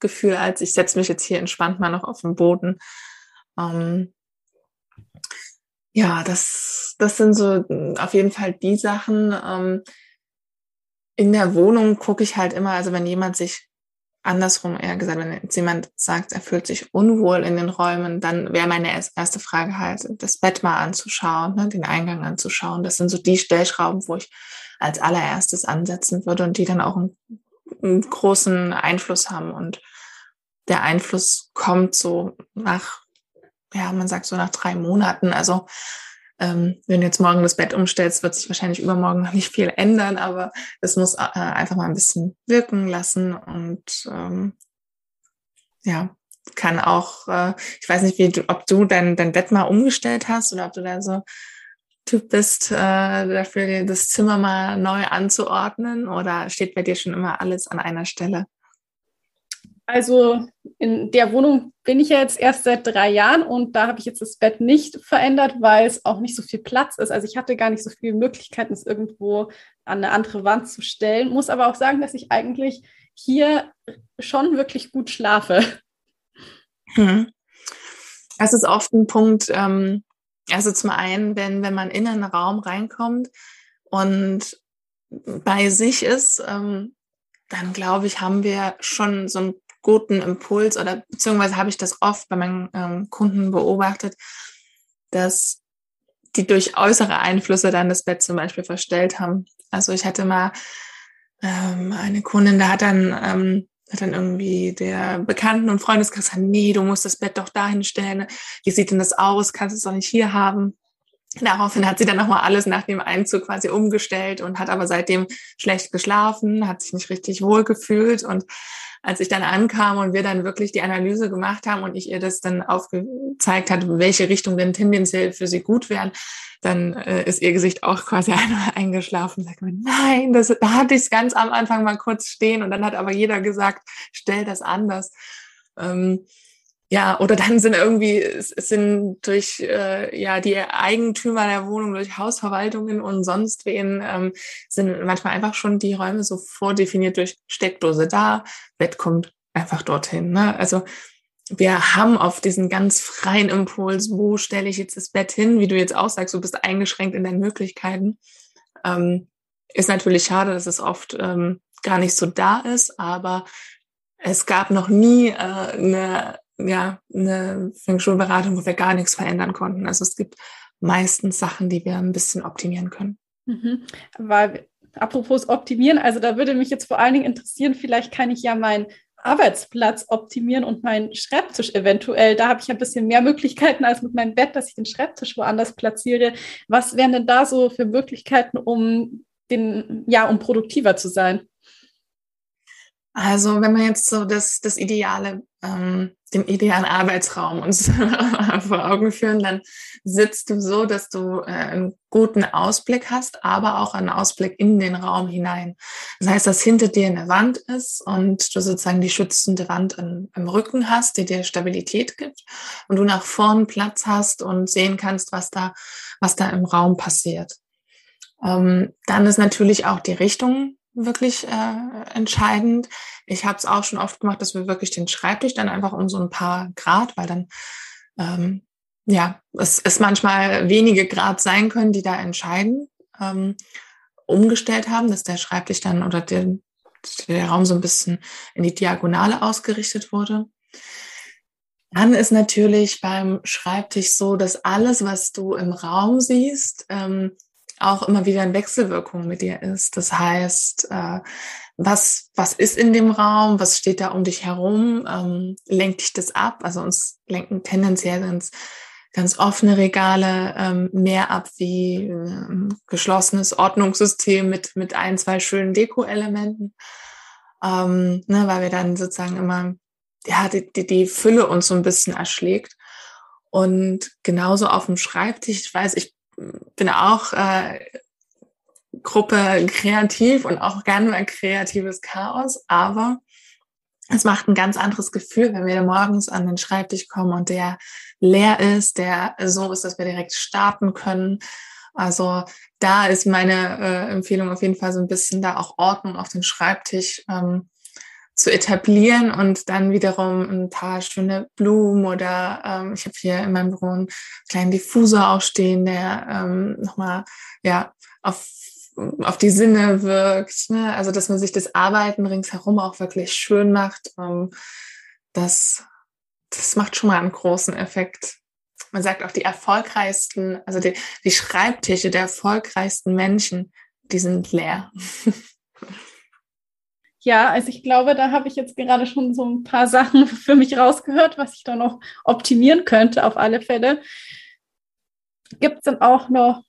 B: Gefühl, als ich setze mich jetzt hier entspannt mal noch auf den Boden. Ähm, ja, das, das sind so hm, auf jeden Fall die Sachen. Ähm, in der Wohnung gucke ich halt immer, also wenn jemand sich andersrum eher gesagt, wenn jetzt jemand sagt, er fühlt sich unwohl in den Räumen, dann wäre meine erste Frage halt, das Bett mal anzuschauen, ne, den Eingang anzuschauen. Das sind so die Stellschrauben, wo ich als allererstes ansetzen würde und die dann auch einen, einen großen Einfluss haben. Und der Einfluss kommt so nach, ja, man sagt so nach drei Monaten. Also ähm, wenn du jetzt morgen das Bett umstellst, wird sich wahrscheinlich übermorgen noch nicht viel ändern, aber es muss äh, einfach mal ein bisschen wirken lassen und ähm, ja, kann auch, äh, ich weiß nicht, wie du, ob du dein, dein Bett mal umgestellt hast oder ob du da so Typ bist, äh, dafür das Zimmer mal neu anzuordnen oder steht bei dir schon immer alles an einer Stelle?
A: Also in der Wohnung bin ich ja jetzt erst seit drei Jahren und da habe ich jetzt das Bett nicht verändert, weil es auch nicht so viel Platz ist. Also ich hatte gar nicht so viele Möglichkeiten, es irgendwo an eine andere Wand zu stellen. Muss aber auch sagen, dass ich eigentlich hier schon wirklich gut schlafe.
B: Hm. Das ist oft ein Punkt, ähm, also zum einen, wenn, wenn man in einen Raum reinkommt und bei sich ist, ähm, dann glaube ich, haben wir schon so ein guten Impuls oder beziehungsweise habe ich das oft bei meinen ähm, Kunden beobachtet, dass die durch äußere Einflüsse dann das Bett zum Beispiel verstellt haben. Also ich hatte mal ähm, eine Kundin, da hat dann, ähm, hat dann irgendwie der Bekannten- und Freundeskreis gesagt, nee, du musst das Bett doch dahin stellen. Wie sieht denn das aus? Kannst du es doch nicht hier haben? Daraufhin hat sie dann nochmal alles nach dem Einzug quasi umgestellt und hat aber seitdem schlecht geschlafen, hat sich nicht richtig wohl gefühlt und als ich dann ankam und wir dann wirklich die Analyse gemacht haben und ich ihr das dann aufgezeigt hat, welche Richtung denn tendenziell für sie gut wären, dann äh, ist ihr Gesicht auch quasi <laughs> einmal eingeschlafen. Sagt man, nein, das, da hatte ich es ganz am Anfang mal kurz stehen und dann hat aber jeder gesagt, stell das anders. Ähm, ja, oder dann sind irgendwie, es sind durch äh, ja die Eigentümer der Wohnung, durch Hausverwaltungen und sonst wen, ähm, sind manchmal einfach schon die Räume so vordefiniert durch Steckdose da, Bett kommt einfach dorthin. Ne? Also wir haben auf diesen ganz freien Impuls, wo stelle ich jetzt das Bett hin, wie du jetzt auch sagst, du bist eingeschränkt in deinen Möglichkeiten. Ähm, ist natürlich schade, dass es oft ähm, gar nicht so da ist, aber es gab noch nie äh, eine ja, eine Feng Shui-Beratung, wo wir gar nichts verändern konnten. Also es gibt meistens Sachen, die wir ein bisschen optimieren können.
A: Mhm. Weil, apropos optimieren, also da würde mich jetzt vor allen Dingen interessieren, vielleicht kann ich ja meinen Arbeitsplatz optimieren und meinen Schreibtisch eventuell. Da habe ich ein bisschen mehr Möglichkeiten als mit meinem Bett, dass ich den Schreibtisch woanders platziere. Was wären denn da so für Möglichkeiten, um den, ja, um produktiver zu sein?
B: Also wenn man jetzt so das, das ideale ähm, den idealen Arbeitsraum uns <laughs> vor Augen führen, dann sitzt du so, dass du äh, einen guten Ausblick hast, aber auch einen Ausblick in den Raum hinein. Das heißt, dass hinter dir eine Wand ist und du sozusagen die schützende Wand im, im Rücken hast, die dir Stabilität gibt und du nach vorn Platz hast und sehen kannst, was da, was da im Raum passiert. Ähm, dann ist natürlich auch die Richtung wirklich äh, entscheidend. Ich habe es auch schon oft gemacht, dass wir wirklich den Schreibtisch dann einfach um so ein paar Grad, weil dann ähm, ja es, es manchmal wenige Grad sein können, die da entscheiden, ähm, umgestellt haben, dass der Schreibtisch dann oder der, der Raum so ein bisschen in die Diagonale ausgerichtet wurde. Dann ist natürlich beim Schreibtisch so, dass alles, was du im Raum siehst, ähm, auch immer wieder in Wechselwirkung mit dir ist. Das heißt, äh, was, was ist in dem Raum, was steht da um dich herum, ähm, lenkt dich das ab? Also uns lenken tendenziell ganz, ganz offene Regale ähm, mehr ab wie ein geschlossenes Ordnungssystem mit, mit ein, zwei schönen Deko-Elementen. Ähm, ne, weil wir dann sozusagen immer, ja, die, die, die Fülle uns so ein bisschen erschlägt. Und genauso auf dem Schreibtisch, ich weiß, ich bin auch äh, Gruppe kreativ und auch gerne mal kreatives Chaos, aber es macht ein ganz anderes Gefühl, wenn wir morgens an den Schreibtisch kommen und der leer ist, der so ist, dass wir direkt starten können. Also da ist meine äh, Empfehlung auf jeden Fall so ein bisschen da auch Ordnung auf den Schreibtisch ähm, zu etablieren und dann wiederum ein paar schöne Blumen oder ähm, ich habe hier in meinem Büro einen kleinen Diffusor auch stehen, der ähm, nochmal ja auf auf die Sinne wirkt, ne? also dass man sich das Arbeiten ringsherum auch wirklich schön macht, ähm, das, das macht schon mal einen großen Effekt. Man sagt auch die erfolgreichsten, also die, die Schreibtische der erfolgreichsten Menschen, die sind leer. <laughs>
A: Ja, also ich glaube, da habe ich jetzt gerade schon so ein paar Sachen <laughs> für mich rausgehört, was ich da noch optimieren könnte, auf alle Fälle. Gibt es dann auch noch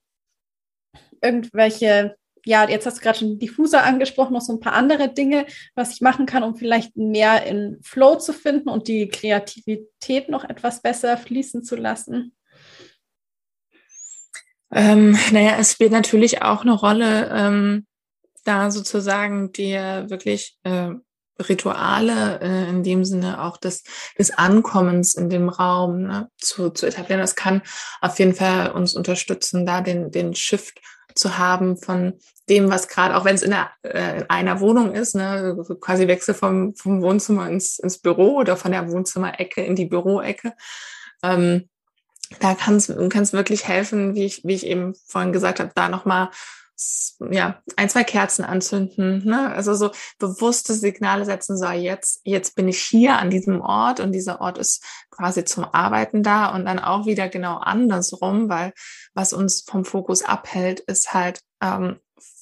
A: irgendwelche, ja, jetzt hast du gerade schon Diffuser angesprochen, noch so ein paar andere Dinge, was ich machen kann, um vielleicht mehr in Flow zu finden und die Kreativität noch etwas besser fließen zu lassen?
B: Ähm, naja, es spielt natürlich auch eine Rolle, ähm, da sozusagen dir wirklich äh, Rituale äh, in dem Sinne auch des, des Ankommens in dem Raum ne, zu, zu etablieren. Das kann auf jeden Fall uns unterstützen, da den, den Shift zu haben von dem, was gerade, auch wenn es in, äh, in einer Wohnung ist, ne, quasi Wechsel vom, vom Wohnzimmer ins, ins Büro oder von der Wohnzimmerecke in die Büroecke. Ähm, da kann es wirklich helfen, wie ich, wie ich eben vorhin gesagt habe, da nochmal ja, ein, zwei Kerzen anzünden, ne? Also so bewusste Signale setzen, so jetzt, jetzt bin ich hier an diesem Ort und dieser Ort ist quasi zum Arbeiten da und dann auch wieder genau andersrum, weil was uns vom Fokus abhält, ist halt ähm,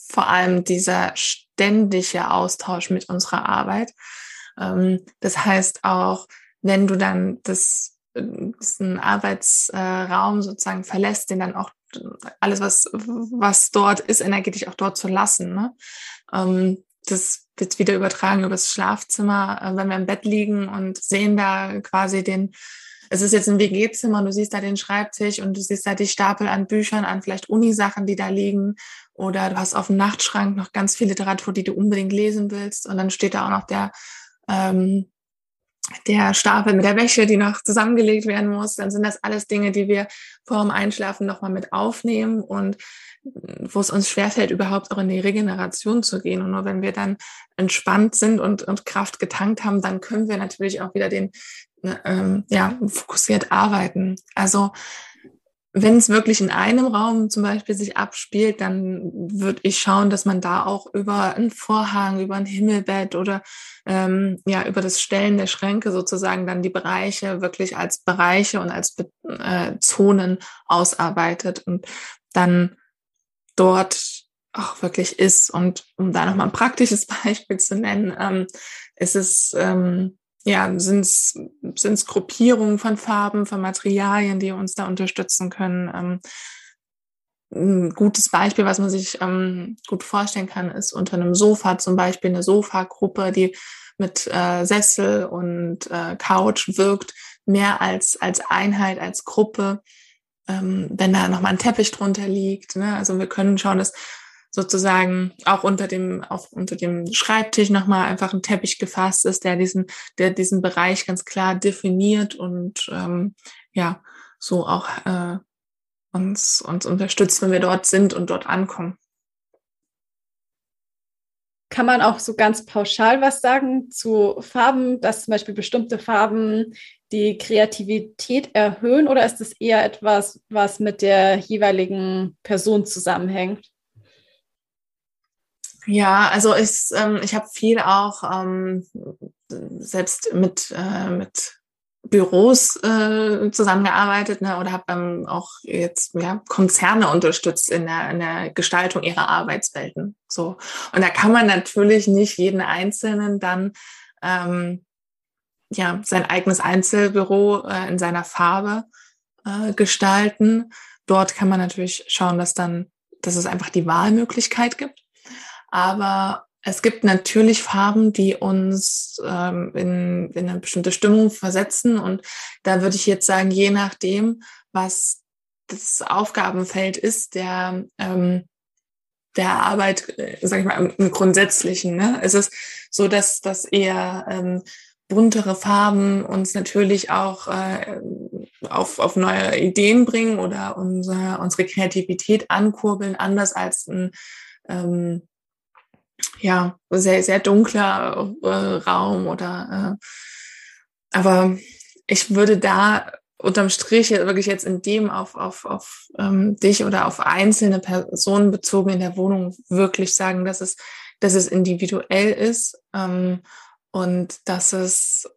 B: vor allem dieser ständige Austausch mit unserer Arbeit. Ähm, das heißt auch, wenn du dann das diesen Arbeitsraum sozusagen verlässt, den dann auch alles, was, was dort ist, energetisch auch dort zu lassen. Ne? Ähm, das wird wieder übertragen übers Schlafzimmer, äh, wenn wir im Bett liegen und sehen da quasi den, es ist jetzt ein WG-Zimmer und du siehst da den Schreibtisch und du siehst da die Stapel an Büchern, an vielleicht Unisachen, die da liegen. Oder du hast auf dem Nachtschrank noch ganz viel Literatur, die du unbedingt lesen willst. Und dann steht da auch noch der ähm, der Stapel mit der Wäsche, die noch zusammengelegt werden muss, dann sind das alles Dinge, die wir vor dem Einschlafen nochmal mit aufnehmen und wo es uns schwerfällt, überhaupt auch in die Regeneration zu gehen. Und nur wenn wir dann entspannt sind und, und Kraft getankt haben, dann können wir natürlich auch wieder den, ne, ähm, ja, fokussiert arbeiten. Also wenn es wirklich in einem Raum zum Beispiel sich abspielt, dann würde ich schauen, dass man da auch über einen Vorhang, über ein Himmelbett oder ähm, ja über das Stellen der Schränke sozusagen dann die Bereiche wirklich als Bereiche und als äh, Zonen ausarbeitet und dann dort auch wirklich ist. Und um da nochmal ein praktisches <laughs> Beispiel zu nennen, ähm, ist es ähm, ja, sind es Gruppierungen von Farben, von Materialien, die uns da unterstützen können. Ähm, ein gutes Beispiel, was man sich ähm, gut vorstellen kann, ist unter einem Sofa zum Beispiel eine Sofagruppe, die mit äh, Sessel und äh, Couch wirkt mehr als, als Einheit, als Gruppe, ähm, wenn da nochmal ein Teppich drunter liegt. Ne? Also wir können schauen, dass sozusagen auch unter dem, auch unter dem Schreibtisch nochmal einfach ein Teppich gefasst ist, der diesen, der diesen Bereich ganz klar definiert und ähm, ja, so auch äh, uns, uns unterstützt, wenn wir dort sind und dort ankommen.
A: Kann man auch so ganz pauschal was sagen zu Farben, dass zum Beispiel bestimmte Farben die Kreativität erhöhen oder ist es eher etwas, was mit der jeweiligen Person zusammenhängt?
B: Ja, also ich, ähm, ich habe viel auch ähm, selbst mit, äh, mit Büros äh, zusammengearbeitet ne, oder habe ähm, auch jetzt ja, Konzerne unterstützt in der, in der Gestaltung ihrer Arbeitswelten. So. Und da kann man natürlich nicht jeden Einzelnen dann ähm, ja, sein eigenes Einzelbüro äh, in seiner Farbe äh, gestalten. Dort kann man natürlich schauen, dass dann, dass es einfach die Wahlmöglichkeit gibt. Aber es gibt natürlich Farben, die uns ähm, in, in eine bestimmte Stimmung versetzen. Und da würde ich jetzt sagen, je nachdem, was das Aufgabenfeld ist, der, ähm, der Arbeit, äh, sag ich mal, im, Grundsätzlichen. Ne? Es ist so, dass, dass eher ähm, buntere Farben uns natürlich auch äh, auf, auf neue Ideen bringen oder unsere, unsere Kreativität ankurbeln, anders als ein ähm, ja, sehr, sehr dunkler äh, Raum oder äh, aber ich würde da unterm Strich wirklich jetzt in dem auf, auf, auf ähm, dich oder auf einzelne Personen bezogen in der Wohnung wirklich sagen, dass es, dass es individuell ist ähm, und dass es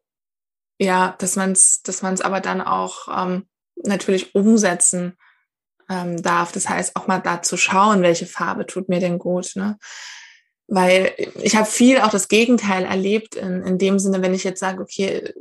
B: ja, dass man es, dass man es aber dann auch ähm, natürlich umsetzen ähm, darf. Das heißt, auch mal da zu schauen, welche Farbe tut mir denn gut. Ne? Weil ich habe viel auch das Gegenteil erlebt, in, in dem Sinne, wenn ich jetzt sage, okay,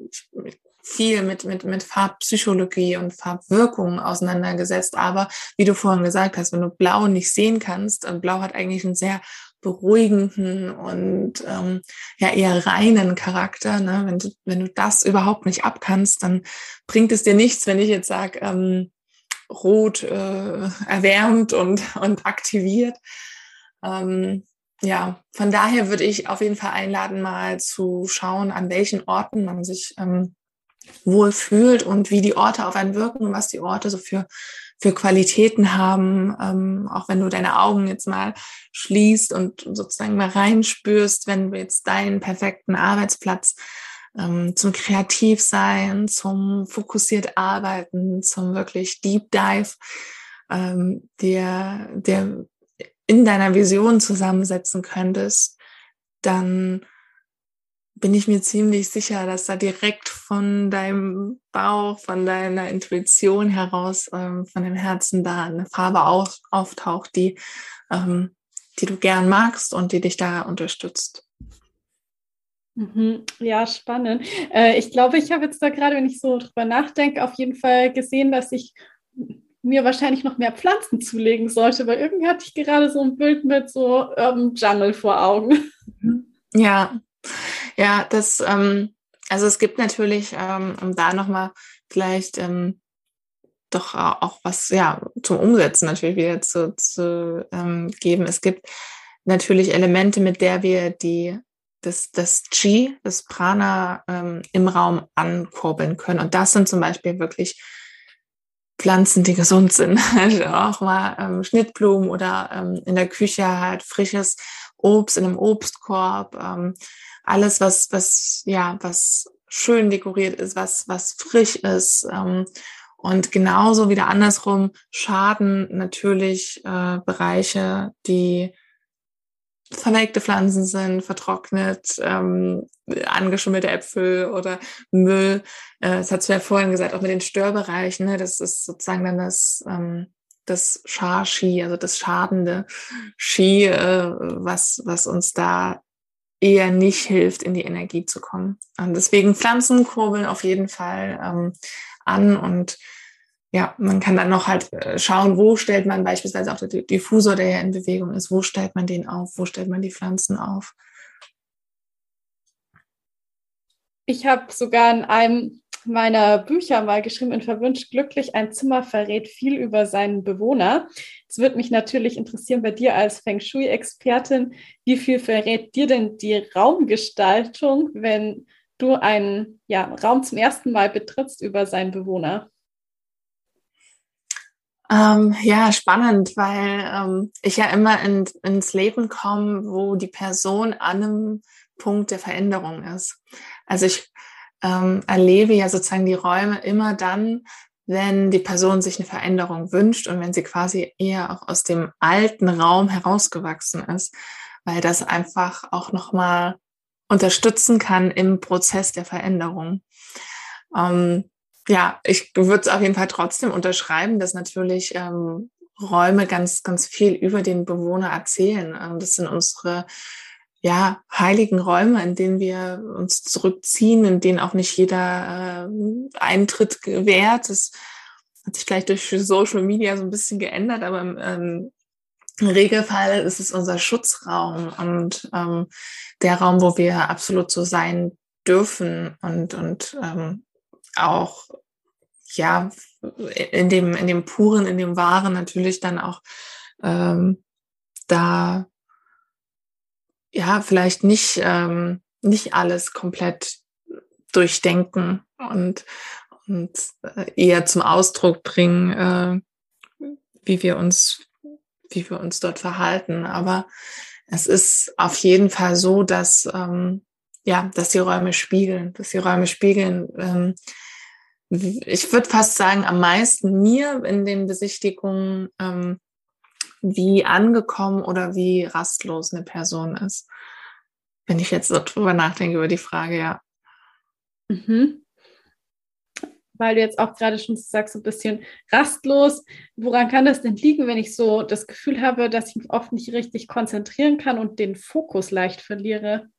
B: viel mit, mit, mit Farbpsychologie und Farbwirkung auseinandergesetzt. Aber wie du vorhin gesagt hast, wenn du Blau nicht sehen kannst, und Blau hat eigentlich einen sehr beruhigenden und ähm, ja eher reinen Charakter. Ne? Wenn, du, wenn du das überhaupt nicht abkannst, dann bringt es dir nichts, wenn ich jetzt sage, ähm, rot äh, erwärmt und, und aktiviert. Ähm, ja, von daher würde ich auf jeden Fall einladen, mal zu schauen, an welchen Orten man sich ähm, wohl fühlt und wie die Orte auf einen wirken und was die Orte so für, für Qualitäten haben. Ähm, auch wenn du deine Augen jetzt mal schließt und sozusagen mal reinspürst, wenn du jetzt deinen perfekten Arbeitsplatz ähm, zum Kreativsein, zum fokussiert Arbeiten, zum wirklich Deep Dive, ähm, der, der in deiner Vision zusammensetzen könntest, dann bin ich mir ziemlich sicher, dass da direkt von deinem Bauch, von deiner Intuition heraus, ähm, von dem Herzen da eine Farbe auf, auftaucht, die, ähm, die du gern magst und die dich da unterstützt.
A: Mhm. Ja, spannend. Äh, ich glaube, ich habe jetzt da gerade, wenn ich so drüber nachdenke, auf jeden Fall gesehen, dass ich mir wahrscheinlich noch mehr Pflanzen zulegen sollte, weil irgendwie hatte ich gerade so ein Bild mit so ähm, Jungle vor Augen.
B: Ja, ja, das, ähm, also es gibt natürlich, ähm, um da nochmal vielleicht ähm, doch auch was ja zum Umsetzen natürlich wieder zu, zu ähm, geben. Es gibt natürlich Elemente, mit der wir die das, das Chi, das Prana ähm, im Raum ankurbeln können. Und das sind zum Beispiel wirklich Pflanzen, die gesund sind. <laughs> Also auch mal ähm, Schnittblumen oder ähm, in der Küche halt frisches Obst in einem Obstkorb. Ähm, alles, was, was, ja, was schön dekoriert ist, was, was frisch ist. Ähm, und genauso wieder andersrum schaden natürlich äh, Bereiche, die verwelkte Pflanzen sind, vertrocknet, ähm, angeschimmelte Äpfel oder Müll. Äh, das hat du ja vorhin gesagt, auch mit den Störbereichen. Ne? Das ist sozusagen dann das, ähm, das Schar-Ski, also das schadende Ski, äh, was, was uns da eher nicht hilft, in die Energie zu kommen. Und deswegen Pflanzen kurbeln auf jeden Fall ähm, an und ja, man kann dann noch halt äh, schauen, wo stellt man beispielsweise auch den Diffusor, der ja in Bewegung ist, wo stellt man den auf, wo stellt man die Pflanzen auf.
A: Ich habe sogar in einem meiner Bücher mal geschrieben, in Verwünscht glücklich, ein Zimmer verrät viel über seinen Bewohner. Es würde mich natürlich interessieren bei dir als Feng Shui-Expertin, wie viel verrät dir denn die Raumgestaltung, wenn du einen ja, Raum zum ersten Mal betrittst über seinen Bewohner?
B: Ähm, ja, spannend, weil ähm, ich ja immer in, ins Leben komme, wo die Person an einem Punkt der Veränderung ist. Also ich ähm, erlebe ja sozusagen die Räume immer dann, wenn die Person sich eine Veränderung wünscht und wenn sie quasi eher auch aus dem alten Raum herausgewachsen ist, weil das einfach auch nochmal unterstützen kann im Prozess der Veränderung. Ähm, ja, ich würde es auf jeden Fall trotzdem unterschreiben, dass natürlich ähm, Räume ganz, ganz viel über den Bewohner erzählen. Ähm, das sind unsere ja, heiligen Räume, in denen wir uns zurückziehen, in denen auch nicht jeder äh, Eintritt gewährt. Das hat sich vielleicht durch Social Media so ein bisschen geändert, aber im, ähm, Regelfall ist es unser Schutzraum und ähm, der Raum, wo wir absolut so sein dürfen und, und ähm, auch ja in dem in dem puren in dem wahren natürlich dann auch ähm, da ja vielleicht nicht ähm, nicht alles komplett durchdenken und und äh, eher zum Ausdruck bringen äh, wie wir uns wie wir uns dort verhalten. Aber es ist auf jeden Fall so dass ähm, ja dass die Räume spiegeln dass die Räume spiegeln ähm, ich würde fast sagen, am meisten mir in den Besichtigungen, ähm, wie angekommen oder wie rastlos eine Person ist. Wenn ich jetzt so drüber nachdenke über die Frage, ja.
A: Mhm. Weil du jetzt auch gerade schon sagst, so ein bisschen rastlos. Woran kann das denn liegen, wenn ich so das Gefühl habe, dass ich mich oft nicht richtig konzentrieren kann und den Fokus leicht verliere?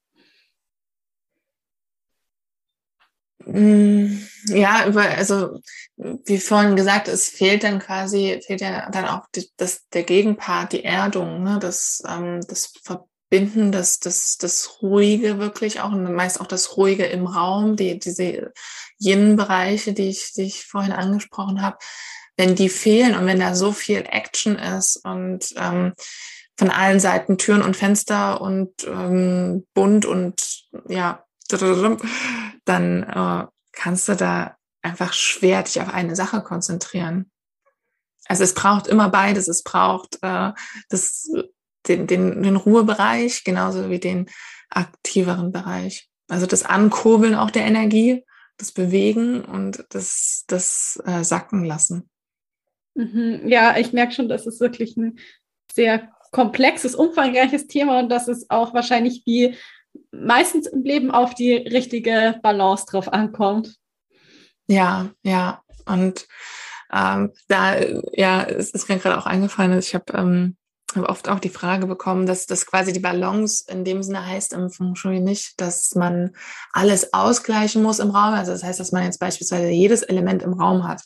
B: Ja, über, also wie vorhin gesagt, es fehlt dann quasi, fehlt ja dann auch die, das, der Gegenpart, die Erdung, ne? das, ähm, das Verbinden, das, das, das Ruhige wirklich auch und meist auch das Ruhige im Raum, die, diese jenen Bereiche, die ich, die ich vorhin angesprochen habe, wenn die fehlen und wenn da so viel Action ist und ähm, von allen Seiten Türen und Fenster und ähm, bunt und ja, dann äh, kannst du da einfach schwer dich auf eine Sache konzentrieren. Also es braucht immer beides. Es braucht äh, das, den, den, den Ruhebereich genauso wie den aktiveren Bereich. Also das Ankurbeln auch der Energie, das Bewegen und das, das äh, Sacken lassen.
A: Ja, ich merke schon, das ist wirklich ein sehr komplexes, umfangreiches Thema und das ist auch wahrscheinlich wie meistens im Leben auf die richtige Balance drauf ankommt.
B: Ja, ja. Und ähm, da, ja, es ist mir gerade auch eingefallen, ich habe ähm, hab oft auch die Frage bekommen, dass das quasi die Balance in dem Sinne heißt im Feng Shui nicht, dass man alles ausgleichen muss im Raum. Also das heißt, dass man jetzt beispielsweise jedes Element im Raum hat.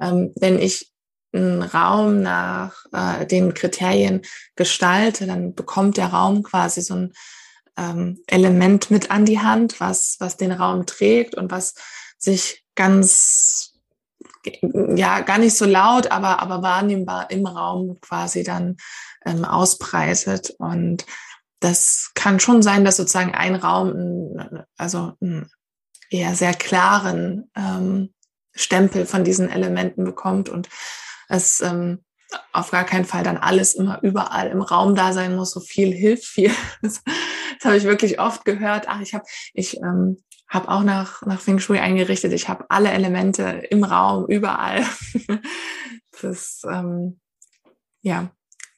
B: Ähm, wenn ich einen Raum nach äh, den Kriterien gestalte, dann bekommt der Raum quasi so ein ähm, Element mit an die Hand, was, was den Raum trägt und was sich ganz, ja, gar nicht so laut, aber, aber wahrnehmbar im Raum quasi dann ähm, ausbreitet. Und das kann schon sein, dass sozusagen ein Raum, also einen eher sehr klaren ähm, Stempel von diesen Elementen bekommt und es ähm, auf gar keinen Fall dann alles immer überall im Raum da sein muss. So viel hilft viel. <laughs> Das, das habe ich wirklich oft gehört. Ach, ich habe ich ähm, habe auch nach nach Feng Shui eingerichtet. Ich habe alle Elemente im Raum überall. <laughs> Das ähm, ja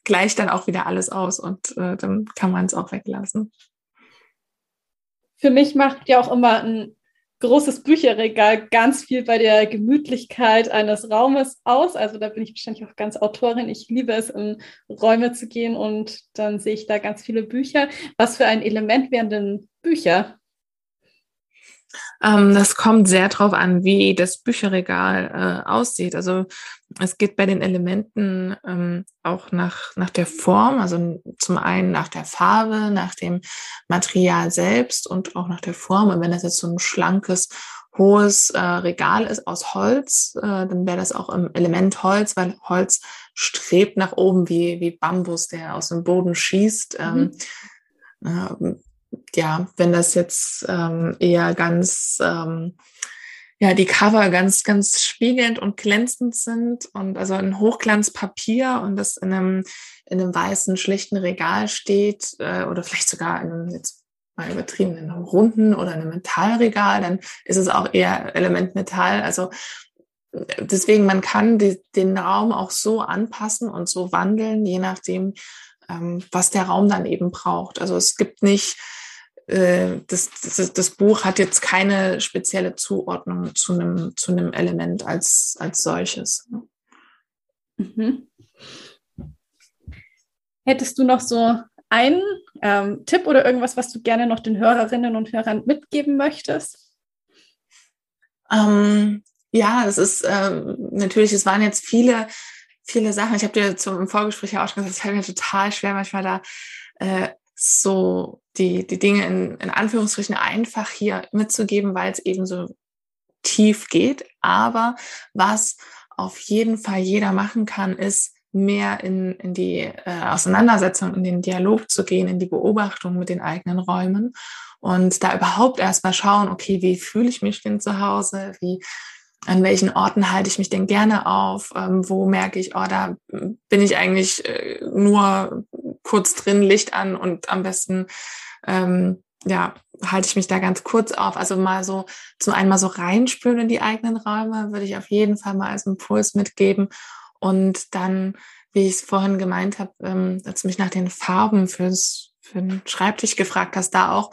B: gleicht dann auch wieder alles aus und äh, dann kann man es auch weglassen.
A: Für mich macht ja auch immer ein großes Bücherregal ganz viel bei der Gemütlichkeit eines Raumes aus. Also da bin ich wahrscheinlich auch ganz Autorin. Ich liebe es, in Räume zu gehen und dann sehe ich da ganz viele Bücher. Was für ein Element wären denn Bücher?
B: Ähm, das kommt sehr drauf an, wie das Bücherregal äh, aussieht. Also es geht bei den Elementen ähm, auch nach, nach der Form, also zum einen nach der Farbe, nach dem Material selbst und auch nach der Form. Und wenn das jetzt so ein schlankes, hohes äh, Regal ist aus Holz, äh, dann wäre das auch im Element Holz, weil Holz strebt nach oben wie, wie Bambus, der aus dem Boden schießt. Ähm, mhm ja, wenn das jetzt ähm, eher ganz, ähm, ja, die Cover ganz, ganz spiegelnd und glänzend sind und also ein Hochglanzpapier und das in einem, in einem weißen, schlichten Regal steht äh, oder vielleicht sogar in einem, jetzt mal übertrieben, in einem runden oder einem Metallregal, dann ist es auch eher Element Metall. Also deswegen, man kann die, den Raum auch so anpassen und so wandeln, je nachdem, ähm, was der Raum dann eben braucht. Also es gibt nicht äh, das, das, das Buch hat jetzt keine spezielle Zuordnung zu einem, zu einem Element als, als solches.
A: Mhm. Hättest du noch so einen ähm, Tipp oder irgendwas, was du gerne noch den Hörerinnen und Hörern mitgeben möchtest?
B: Ähm, ja, es ist ähm, natürlich, es waren jetzt viele, viele Sachen. Ich habe dir zum, im Vorgespräch ja auch schon gesagt, es fällt mir total schwer, manchmal da äh, so die, die Dinge in, in Anführungsstrichen einfach hier mitzugeben, weil es eben so tief geht. Aber was auf jeden Fall jeder machen kann, ist mehr in, in die äh, Auseinandersetzung, in den Dialog zu gehen, in die Beobachtung mit den eigenen Räumen und da überhaupt erstmal schauen, okay, wie fühle ich mich denn zu Hause? Wie, an welchen Orten halte ich mich denn gerne auf? Ähm, wo merke ich, oh, da bin ich eigentlich äh, nur kurz drin, Licht an und am besten ähm, ja, halte ich mich da ganz kurz auf. Also mal so zum einen mal so reinspülen in die eigenen Räume, würde ich auf jeden Fall mal als Impuls mitgeben. Und dann, wie ich es vorhin gemeint habe, ähm, als du mich nach den Farben fürs, für den Schreibtisch gefragt hast, da auch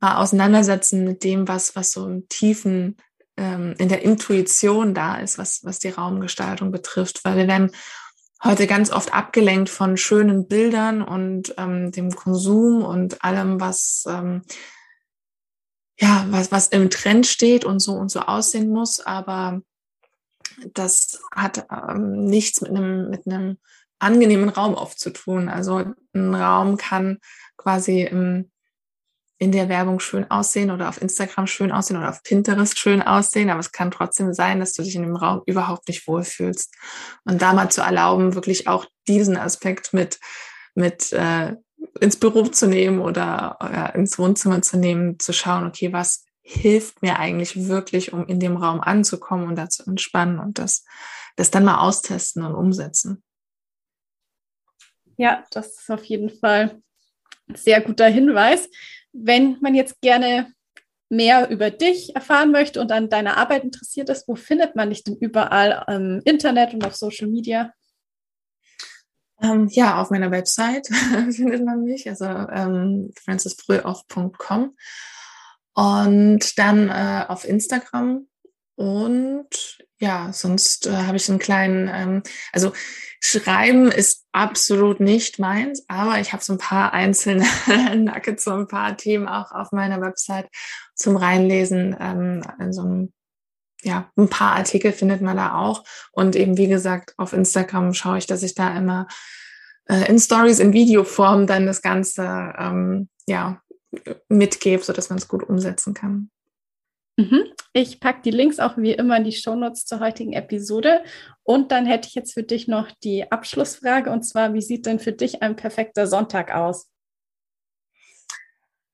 B: mal auseinandersetzen mit dem, was, was so im tiefen, ähm, in der Intuition da ist, was, was die Raumgestaltung betrifft. Weil wir werden heute ganz oft abgelenkt von schönen Bildern und ähm, dem Konsum und allem, was ähm, ja, was, was im Trend steht und so und so aussehen muss, aber das hat ähm, nichts mit einem, mit einem angenehmen Raum oft zu tun. Also ein Raum kann quasi im in der Werbung schön aussehen oder auf Instagram schön aussehen oder auf Pinterest schön aussehen, aber es kann trotzdem sein, dass du dich in dem Raum überhaupt nicht wohlfühlst. Und da mal zu erlauben, wirklich auch diesen Aspekt mit, mit äh, ins Büro zu nehmen oder äh, ins Wohnzimmer zu nehmen, zu schauen, okay, was hilft mir eigentlich wirklich, um in dem Raum anzukommen und da zu entspannen und das, das dann mal austesten und umsetzen.
A: Ja, das ist auf jeden Fall ein sehr guter Hinweis. Wenn man jetzt gerne mehr über dich erfahren möchte und an deiner Arbeit interessiert ist, wo findet man dich denn überall im Internet und auf Social Media?
B: Ähm, ja, auf meiner Website <laughs> findet man mich, also ähm, francisfrühoff.com und dann äh, auf Instagram und ja, sonst äh, habe ich einen kleinen, ähm, also Schreiben ist absolut nicht meins, aber ich habe so ein paar einzelne <laughs> Nuggets, so ein paar Themen auch auf meiner Website zum Reinlesen. Ähm, in so einem, ja, ein paar Artikel findet man da auch. Und eben, wie gesagt, auf Instagram schaue ich, dass ich da immer äh, in Stories, in Videoform dann das Ganze ähm, ja, mitgebe, sodass man es gut umsetzen kann.
A: Mhm. Ich packe die Links auch wie immer in die Shownotes zur heutigen Episode. Und dann hätte ich jetzt für dich noch die Abschlussfrage und zwar, wie sieht denn für dich ein perfekter Sonntag aus?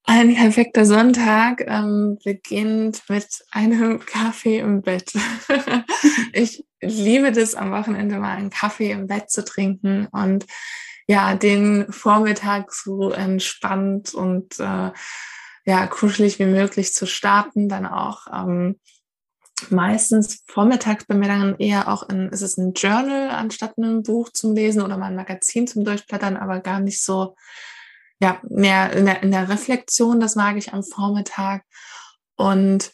B: Ein perfekter Sonntag ähm, beginnt mit einem Kaffee im Bett. <laughs> ich liebe das am Wochenende mal einen Kaffee im Bett zu trinken und ja, den Vormittag so entspannt und äh, ja, kuschelig wie möglich zu starten, dann auch ähm, meistens vormittags bei mir dann eher auch in, ist es ein Journal anstatt ein Buch zum Lesen oder mal ein Magazin zum Durchblättern, aber gar nicht so, ja, mehr in der, in der Reflexion, das mag ich am Vormittag. Und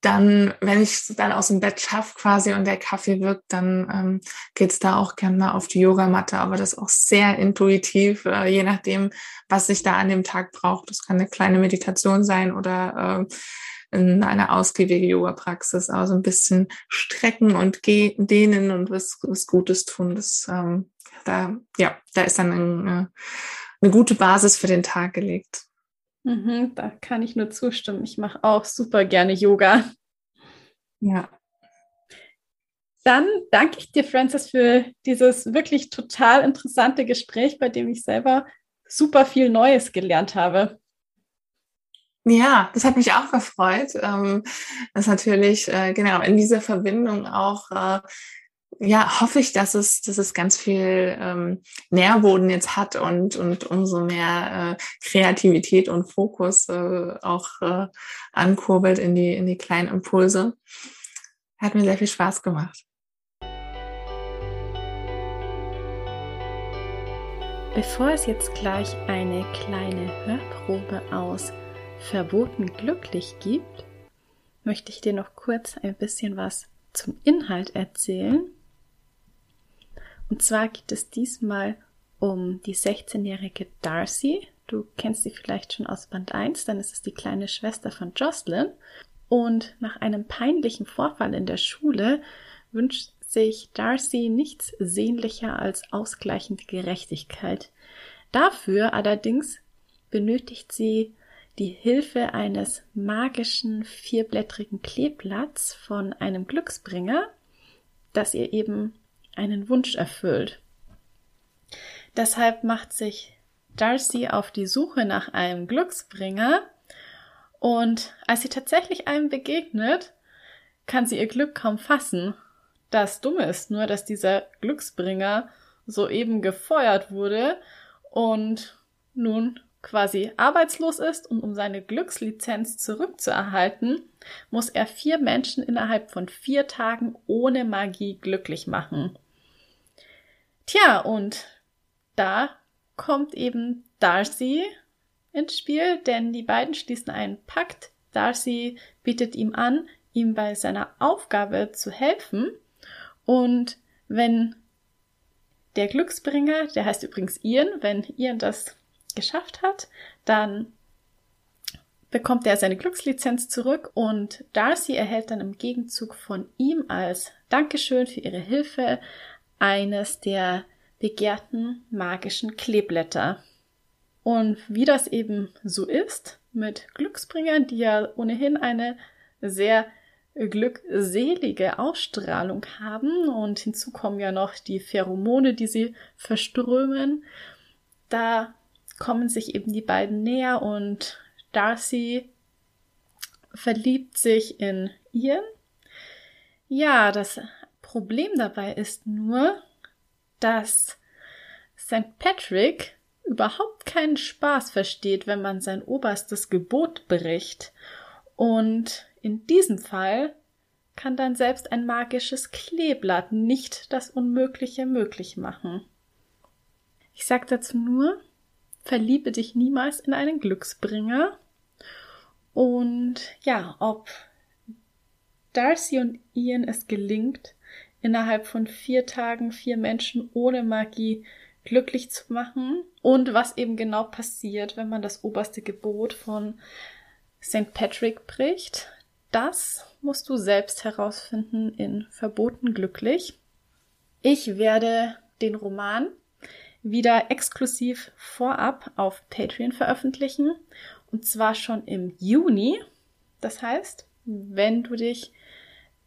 B: dann, wenn ich dann aus dem Bett schaffe quasi und der Kaffee wirkt, dann ähm, geht da auch gerne mal auf die Yogamatte, aber das auch sehr intuitiv, äh, je nachdem, was ich da an dem Tag brauche. Das kann eine kleine Meditation sein oder äh, in eine ausgiebige Yoga-Praxis, also ein bisschen strecken und dehnen und was, was Gutes tun. Das, ähm, da, ja, da ist dann ein, äh, eine gute Basis für den Tag gelegt.
A: Mhm, da kann ich nur zustimmen. Ich mache auch super gerne Yoga.
B: Ja.
A: Dann danke ich dir, Francis, für dieses wirklich total interessante Gespräch, bei dem ich selber super viel Neues gelernt habe.
B: Ja, das hat mich auch gefreut. Ähm, das natürlich, äh, genau, in dieser Verbindung auch äh, ja, hoffe ich, dass es, dass es ganz viel ähm, Nährboden jetzt hat und, und umso mehr äh, Kreativität und Fokus äh, auch äh, ankurbelt in die, in die kleinen Impulse. Hat mir sehr viel Spaß gemacht.
A: Bevor es jetzt gleich eine kleine Hörprobe aus Verboten glücklich gibt, möchte ich dir noch kurz ein bisschen was zum Inhalt erzählen. Und zwar geht es diesmal um die 16-jährige Darcy. Du kennst sie vielleicht schon aus Band 1, dann ist es die kleine Schwester von Jocelyn. Und nach einem peinlichen Vorfall in der Schule wünscht sich Darcy nichts sehnlicher als ausgleichende Gerechtigkeit. Dafür allerdings benötigt sie die Hilfe eines magischen vierblättrigen Kleeblatts von einem Glücksbringer, das ihr eben einen Wunsch erfüllt. Deshalb macht sich Darcy auf die Suche nach einem Glücksbringer und als sie tatsächlich einem begegnet, kann sie ihr Glück kaum fassen. Das Dumme ist nur, dass dieser Glücksbringer soeben gefeuert wurde und nun quasi arbeitslos ist und um seine Glückslizenz zurückzuerhalten, muss er vier Menschen innerhalb von vier Tagen ohne Magie glücklich machen. Tja, und da kommt eben Darcy ins Spiel, denn die beiden schließen einen Pakt. Darcy bietet ihm an, ihm bei seiner Aufgabe zu helfen. Und wenn der Glücksbringer, der heißt übrigens Ian, wenn Ian das geschafft hat, dann bekommt er seine Glückslizenz zurück und Darcy erhält dann im Gegenzug von ihm als Dankeschön für ihre Hilfe eines der begehrten magischen Kleeblätter. Und wie das eben so ist mit Glücksbringern, die ja ohnehin eine sehr glückselige Ausstrahlung haben und hinzu kommen ja noch die Pheromone, die sie verströmen, da kommen sich eben die beiden näher und Darcy verliebt sich in Ian. Ja, das Problem dabei ist nur, dass St. Patrick überhaupt keinen Spaß versteht, wenn man sein oberstes Gebot bricht. Und in diesem Fall kann dann selbst ein magisches Kleeblatt nicht das Unmögliche möglich machen. Ich sag dazu nur, verliebe dich niemals in einen Glücksbringer. Und ja, ob Darcy und Ian es gelingt, innerhalb von vier Tagen vier Menschen ohne Magie glücklich zu machen und was eben genau passiert, wenn man das oberste Gebot von St. Patrick bricht, das musst du selbst herausfinden in Verboten glücklich. Ich werde den Roman wieder exklusiv vorab auf Patreon veröffentlichen und zwar schon im Juni. Das heißt, wenn du dich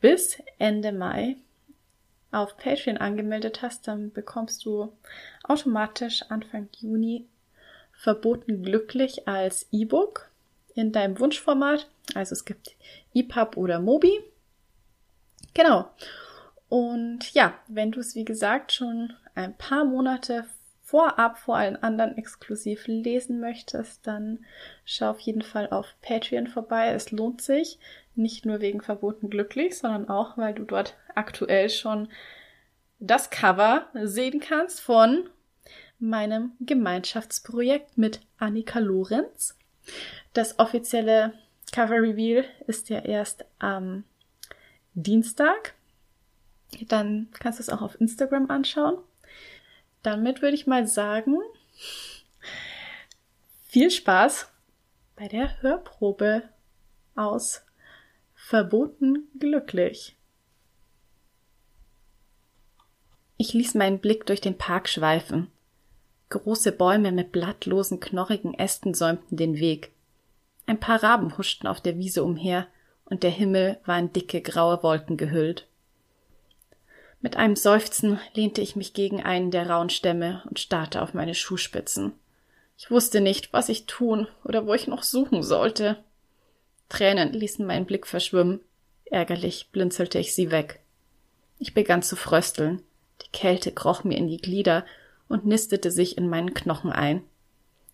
A: bis Ende Mai auf Patreon angemeldet hast, dann bekommst du automatisch Anfang Juni verboten glücklich als E-Book in deinem Wunschformat. Also es gibt EPUB oder Mobi. Genau. Und ja, wenn du es wie gesagt schon ein paar Monate vorab vor allen anderen exklusiv lesen möchtest, dann schau auf jeden Fall auf Patreon vorbei. Es lohnt sich. Nicht nur wegen Verboten glücklich, sondern auch, weil du dort aktuell schon das Cover sehen kannst von meinem Gemeinschaftsprojekt mit Annika Lorenz. Das offizielle Cover Reveal ist ja erst am Dienstag. Dann kannst du es auch auf Instagram anschauen. Damit würde ich mal sagen, viel Spaß bei der Hörprobe aus verboten glücklich. Ich ließ meinen Blick durch den Park schweifen. Große Bäume mit blattlosen, knorrigen Ästen säumten den Weg. Ein paar Raben huschten auf der Wiese umher, und der Himmel war in dicke graue Wolken gehüllt. Mit einem Seufzen lehnte ich mich gegen einen der rauen Stämme und starrte auf meine Schuhspitzen. Ich wusste nicht, was ich tun oder wo ich noch suchen sollte. Tränen ließen meinen Blick verschwimmen. Ärgerlich blinzelte ich sie weg. Ich begann zu frösteln. Die Kälte kroch mir in die Glieder und nistete sich in meinen Knochen ein.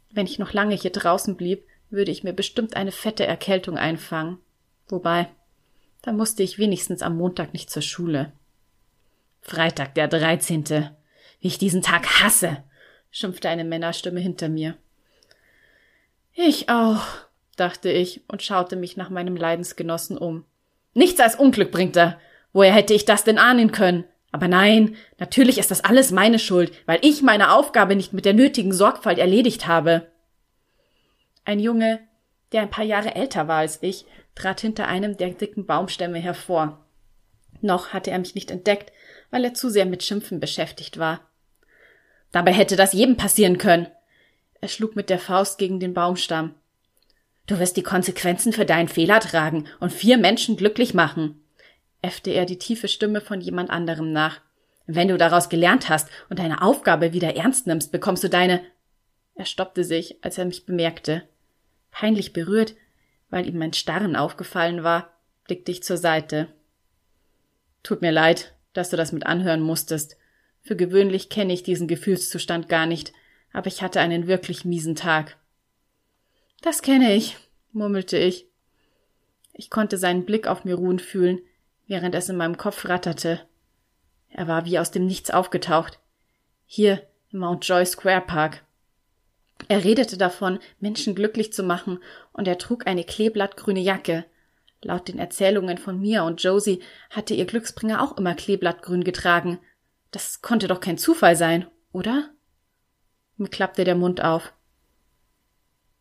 A: Wenn ich noch lange hier draußen blieb, würde ich mir bestimmt eine fette Erkältung einfangen. Wobei, da musste ich wenigstens am Montag nicht zur Schule. Freitag, der dreizehnte. Wie ich diesen Tag hasse, schimpfte eine Männerstimme hinter mir. Ich auch, dachte ich und schaute mich nach meinem Leidensgenossen um. Nichts als Unglück bringt er. Woher hätte ich das denn ahnen können? Aber nein, natürlich ist das alles meine Schuld, weil ich meine Aufgabe nicht mit der nötigen Sorgfalt erledigt habe. Ein Junge, der ein paar Jahre älter war als ich, trat hinter einem der dicken Baumstämme hervor. Noch hatte er mich nicht entdeckt, weil er zu sehr mit Schimpfen beschäftigt war. Dabei hätte das jedem passieren können. Er schlug mit der Faust gegen den Baumstamm. Du wirst die Konsequenzen für deinen Fehler tragen und vier Menschen glücklich machen äffte er die tiefe Stimme von jemand anderem nach. Wenn du daraus gelernt hast und deine Aufgabe wieder ernst nimmst, bekommst du deine. Er stoppte sich, als er mich bemerkte. Peinlich berührt, weil ihm mein Starren aufgefallen war, blickte ich zur Seite. Tut mir leid, dass du das mit anhören musstest. Für gewöhnlich kenne ich diesen Gefühlszustand gar nicht, aber ich hatte einen wirklich miesen Tag. Das kenne ich, murmelte ich. Ich konnte seinen Blick auf mir ruhen fühlen, während es in meinem Kopf ratterte. Er war wie aus dem Nichts aufgetaucht. Hier im Mount Joy Square Park. Er redete davon, Menschen glücklich zu machen, und er trug eine kleeblattgrüne Jacke. Laut den Erzählungen von Mia und Josie hatte ihr Glücksbringer auch immer kleeblattgrün getragen. Das konnte doch kein Zufall sein, oder? Mir klappte der Mund auf.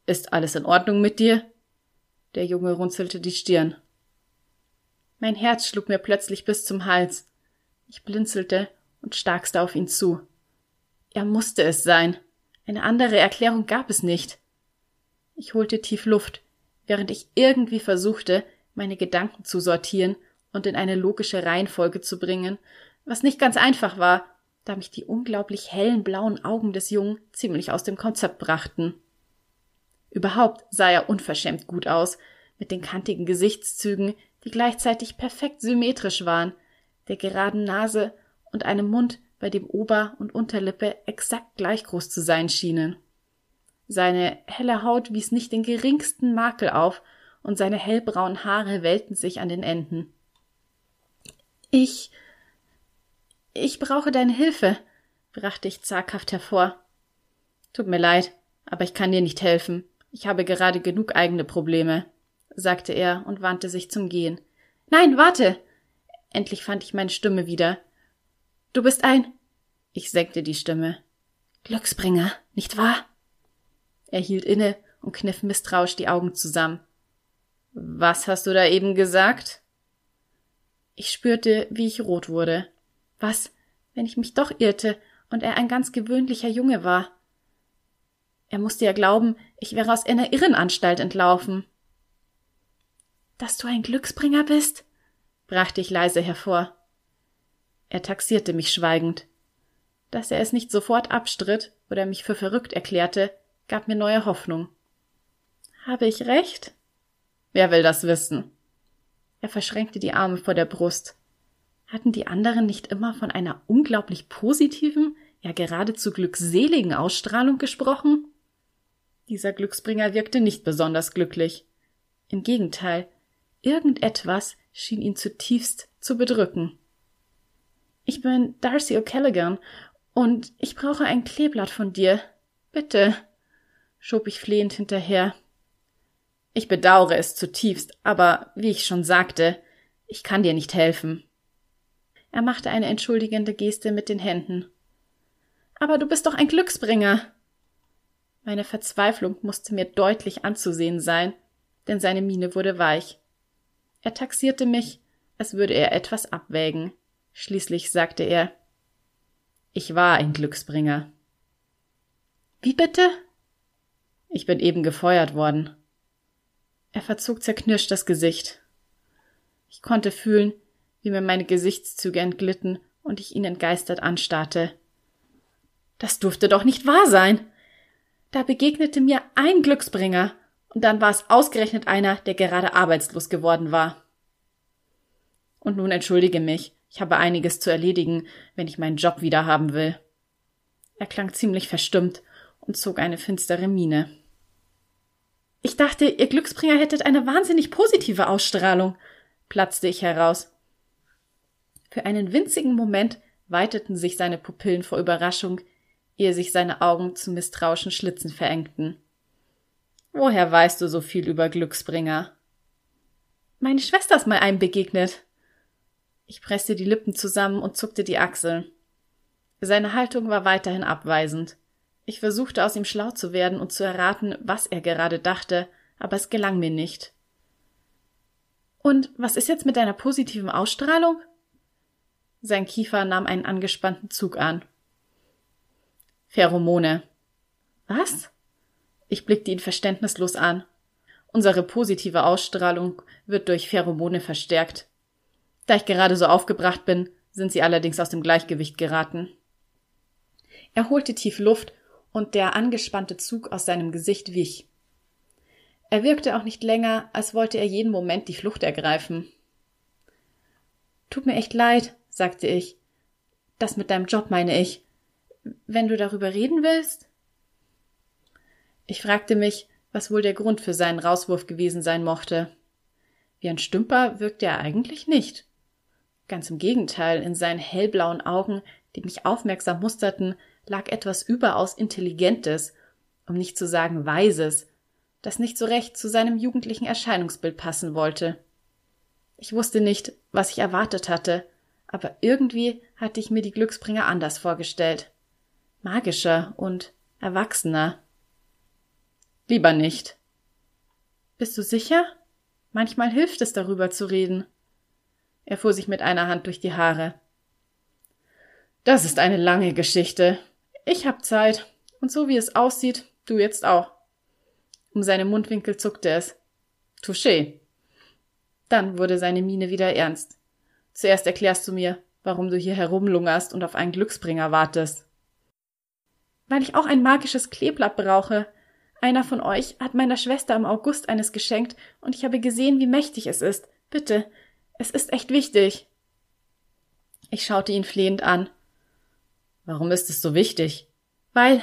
A: Ist alles in Ordnung mit dir? Der Junge runzelte die Stirn. Mein Herz schlug mir plötzlich bis zum Hals. Ich blinzelte und starkste auf ihn zu. Er musste es sein. Eine andere Erklärung gab es nicht. Ich holte tief Luft, während ich irgendwie versuchte, meine Gedanken zu sortieren und in eine logische Reihenfolge zu bringen, was nicht ganz einfach war, da mich die unglaublich hellen blauen Augen des Jungen ziemlich aus dem Konzept brachten. Überhaupt sah er unverschämt gut aus, mit den kantigen Gesichtszügen, die gleichzeitig perfekt symmetrisch waren, der geraden Nase und einem Mund, bei dem Ober- und Unterlippe exakt gleich groß zu sein schienen. Seine helle Haut wies nicht den geringsten Makel auf, und seine hellbraunen Haare wellten sich an den Enden. Ich. Ich brauche deine Hilfe, brachte ich zaghaft hervor. Tut mir leid, aber ich kann dir nicht helfen. Ich habe gerade genug eigene Probleme sagte er und wandte sich zum Gehen. Nein, warte. Endlich fand ich meine Stimme wieder. Du bist ein. Ich senkte die Stimme. Glücksbringer, nicht wahr? Er hielt inne und kniff misstrauisch die Augen zusammen. Was hast du da eben gesagt? Ich spürte, wie ich rot wurde. Was, wenn ich mich doch irrte und er ein ganz gewöhnlicher Junge war? Er musste ja glauben, ich wäre aus einer Irrenanstalt entlaufen. Dass du ein Glücksbringer bist? brachte ich leise hervor. Er taxierte mich schweigend. Dass er es nicht sofort abstritt oder mich für verrückt erklärte, gab mir neue Hoffnung. Habe ich recht? Wer will das wissen? Er verschränkte die Arme vor der Brust. Hatten die anderen nicht immer von einer unglaublich positiven, ja geradezu glückseligen Ausstrahlung gesprochen? Dieser Glücksbringer wirkte nicht besonders glücklich. Im Gegenteil, Irgendetwas schien ihn zutiefst zu bedrücken. Ich bin Darcy O'Callaghan und ich brauche ein Kleeblatt von dir. Bitte, schob ich flehend hinterher. Ich bedauere es zutiefst, aber wie ich schon sagte, ich kann dir nicht helfen. Er machte eine entschuldigende Geste mit den Händen. Aber du bist doch ein Glücksbringer. Meine Verzweiflung musste mir deutlich anzusehen sein, denn seine Miene wurde weich. Er taxierte mich, als würde er etwas abwägen. Schließlich sagte er Ich war ein Glücksbringer. Wie bitte? Ich bin eben gefeuert worden. Er verzog zerknirscht das Gesicht. Ich konnte fühlen, wie mir meine Gesichtszüge entglitten und ich ihn entgeistert anstarrte. Das durfte doch nicht wahr sein. Da begegnete mir ein Glücksbringer, und dann war es ausgerechnet einer, der gerade arbeitslos geworden war. Und nun entschuldige mich, ich habe einiges zu erledigen, wenn ich meinen Job wieder haben will. Er klang ziemlich verstimmt und zog eine finstere Miene. Ich dachte, ihr Glücksbringer hättet eine wahnsinnig positive Ausstrahlung, platzte ich heraus. Für einen winzigen Moment weiteten sich seine Pupillen vor Überraschung, ehe sich seine Augen zu misstrauischen Schlitzen verengten. Woher weißt du so viel über Glücksbringer? Meine Schwester ist mal einem begegnet. Ich presste die Lippen zusammen und zuckte die Achseln. Seine Haltung war weiterhin abweisend. Ich versuchte aus ihm schlau zu werden und zu erraten, was er gerade dachte, aber es gelang mir nicht. Und was ist jetzt mit deiner positiven Ausstrahlung? Sein Kiefer nahm einen angespannten Zug an. Pheromone. Was? Ich blickte ihn verständnislos an. Unsere positive Ausstrahlung wird durch Pheromone verstärkt. Da ich gerade so aufgebracht bin, sind sie allerdings aus dem Gleichgewicht geraten. Er holte tief Luft und der angespannte Zug aus seinem Gesicht wich. Er wirkte auch nicht länger, als wollte er jeden Moment die Flucht ergreifen. Tut mir echt leid, sagte ich. Das mit deinem Job meine ich. Wenn du darüber reden willst? Ich fragte mich, was wohl der Grund für seinen Rauswurf gewesen sein mochte. Wie ein Stümper wirkte er eigentlich nicht. Ganz im Gegenteil, in seinen hellblauen Augen, die mich aufmerksam musterten, lag etwas überaus Intelligentes, um nicht zu sagen Weises, das nicht so recht zu seinem jugendlichen Erscheinungsbild passen wollte. Ich wusste nicht, was ich erwartet hatte, aber irgendwie hatte ich mir die Glücksbringer anders vorgestellt. Magischer und erwachsener. Lieber nicht. Bist du sicher? Manchmal hilft es, darüber zu reden. Er fuhr sich mit einer Hand durch die Haare. Das ist eine lange Geschichte. Ich hab Zeit. Und so wie es aussieht, du jetzt auch. Um seine Mundwinkel zuckte es. Touché. Dann wurde seine Miene wieder ernst. Zuerst erklärst du mir, warum du hier herumlungerst und auf einen Glücksbringer wartest. Weil ich auch ein magisches Kleeblatt brauche. Einer von euch hat meiner Schwester im August eines geschenkt und ich habe gesehen, wie mächtig es ist. Bitte, es ist echt wichtig. Ich schaute ihn flehend an. Warum ist es so wichtig? Weil,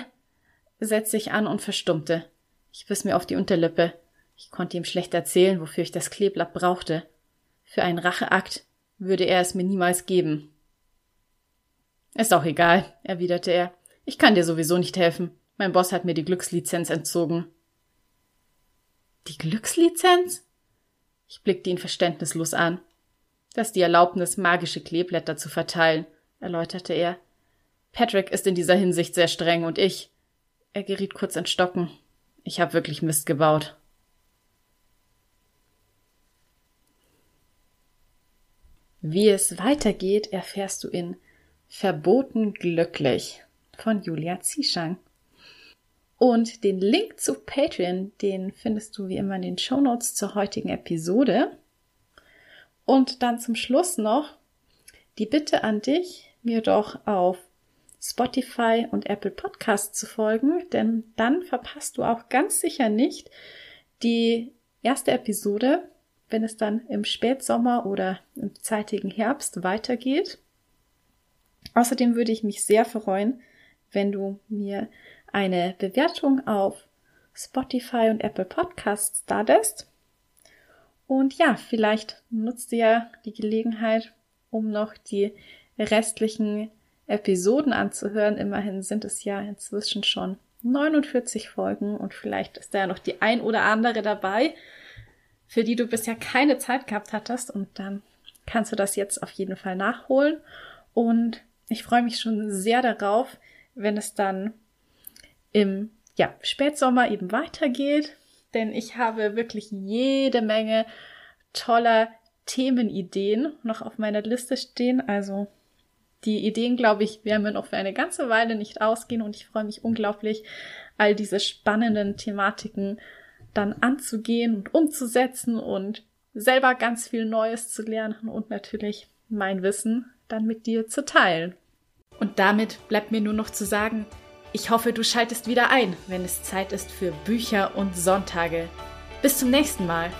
A: setzte ich an und verstummte. Ich biss mir auf die Unterlippe. Ich konnte ihm schlecht erzählen, wofür ich das Kleeblatt brauchte. Für einen Racheakt würde er es mir niemals geben. Ist auch egal, erwiderte er. Ich kann dir sowieso nicht helfen. Mein Boss hat mir die Glückslizenz entzogen. Die Glückslizenz? Ich blickte ihn verständnislos an. Das ist die Erlaubnis, magische Kleeblätter zu verteilen, erläuterte er. Patrick ist in dieser Hinsicht sehr streng und ich. Er geriet kurz ins Stocken. Ich habe wirklich Mist gebaut. Wie es weitergeht, erfährst du in Verboten glücklich von Julia Zieschang. Und den Link zu Patreon, den findest du wie immer in den Show Notes zur heutigen Episode. Und dann zum Schluss noch die Bitte an dich, mir doch auf Spotify und Apple Podcasts zu folgen, denn dann verpasst du auch ganz sicher nicht die erste Episode, wenn es dann im Spätsommer oder im zeitigen Herbst weitergeht. Außerdem würde ich mich sehr freuen, wenn du mir eine Bewertung auf Spotify und Apple Podcasts da. Und ja, vielleicht nutzt ihr ja die Gelegenheit, um noch die restlichen Episoden anzuhören. Immerhin sind es ja inzwischen schon 49 Folgen und vielleicht ist da ja noch die ein oder andere dabei, für die du bisher keine Zeit gehabt hattest und dann kannst du das jetzt auf jeden Fall nachholen und ich freue mich schon sehr darauf, wenn es dann im ja, Spätsommer eben weitergeht, denn ich habe wirklich jede Menge toller Themenideen noch auf meiner Liste stehen. Also die Ideen, glaube ich, werden mir noch für eine ganze Weile nicht ausgehen und ich freue mich unglaublich, all diese spannenden Thematiken dann anzugehen und umzusetzen und selber ganz viel Neues zu lernen und natürlich mein Wissen dann mit dir zu teilen. Und damit bleibt mir nur noch zu sagen, ich hoffe, du schaltest wieder ein, wenn es Zeit ist für Bücher und Sonntage. Bis zum nächsten Mal.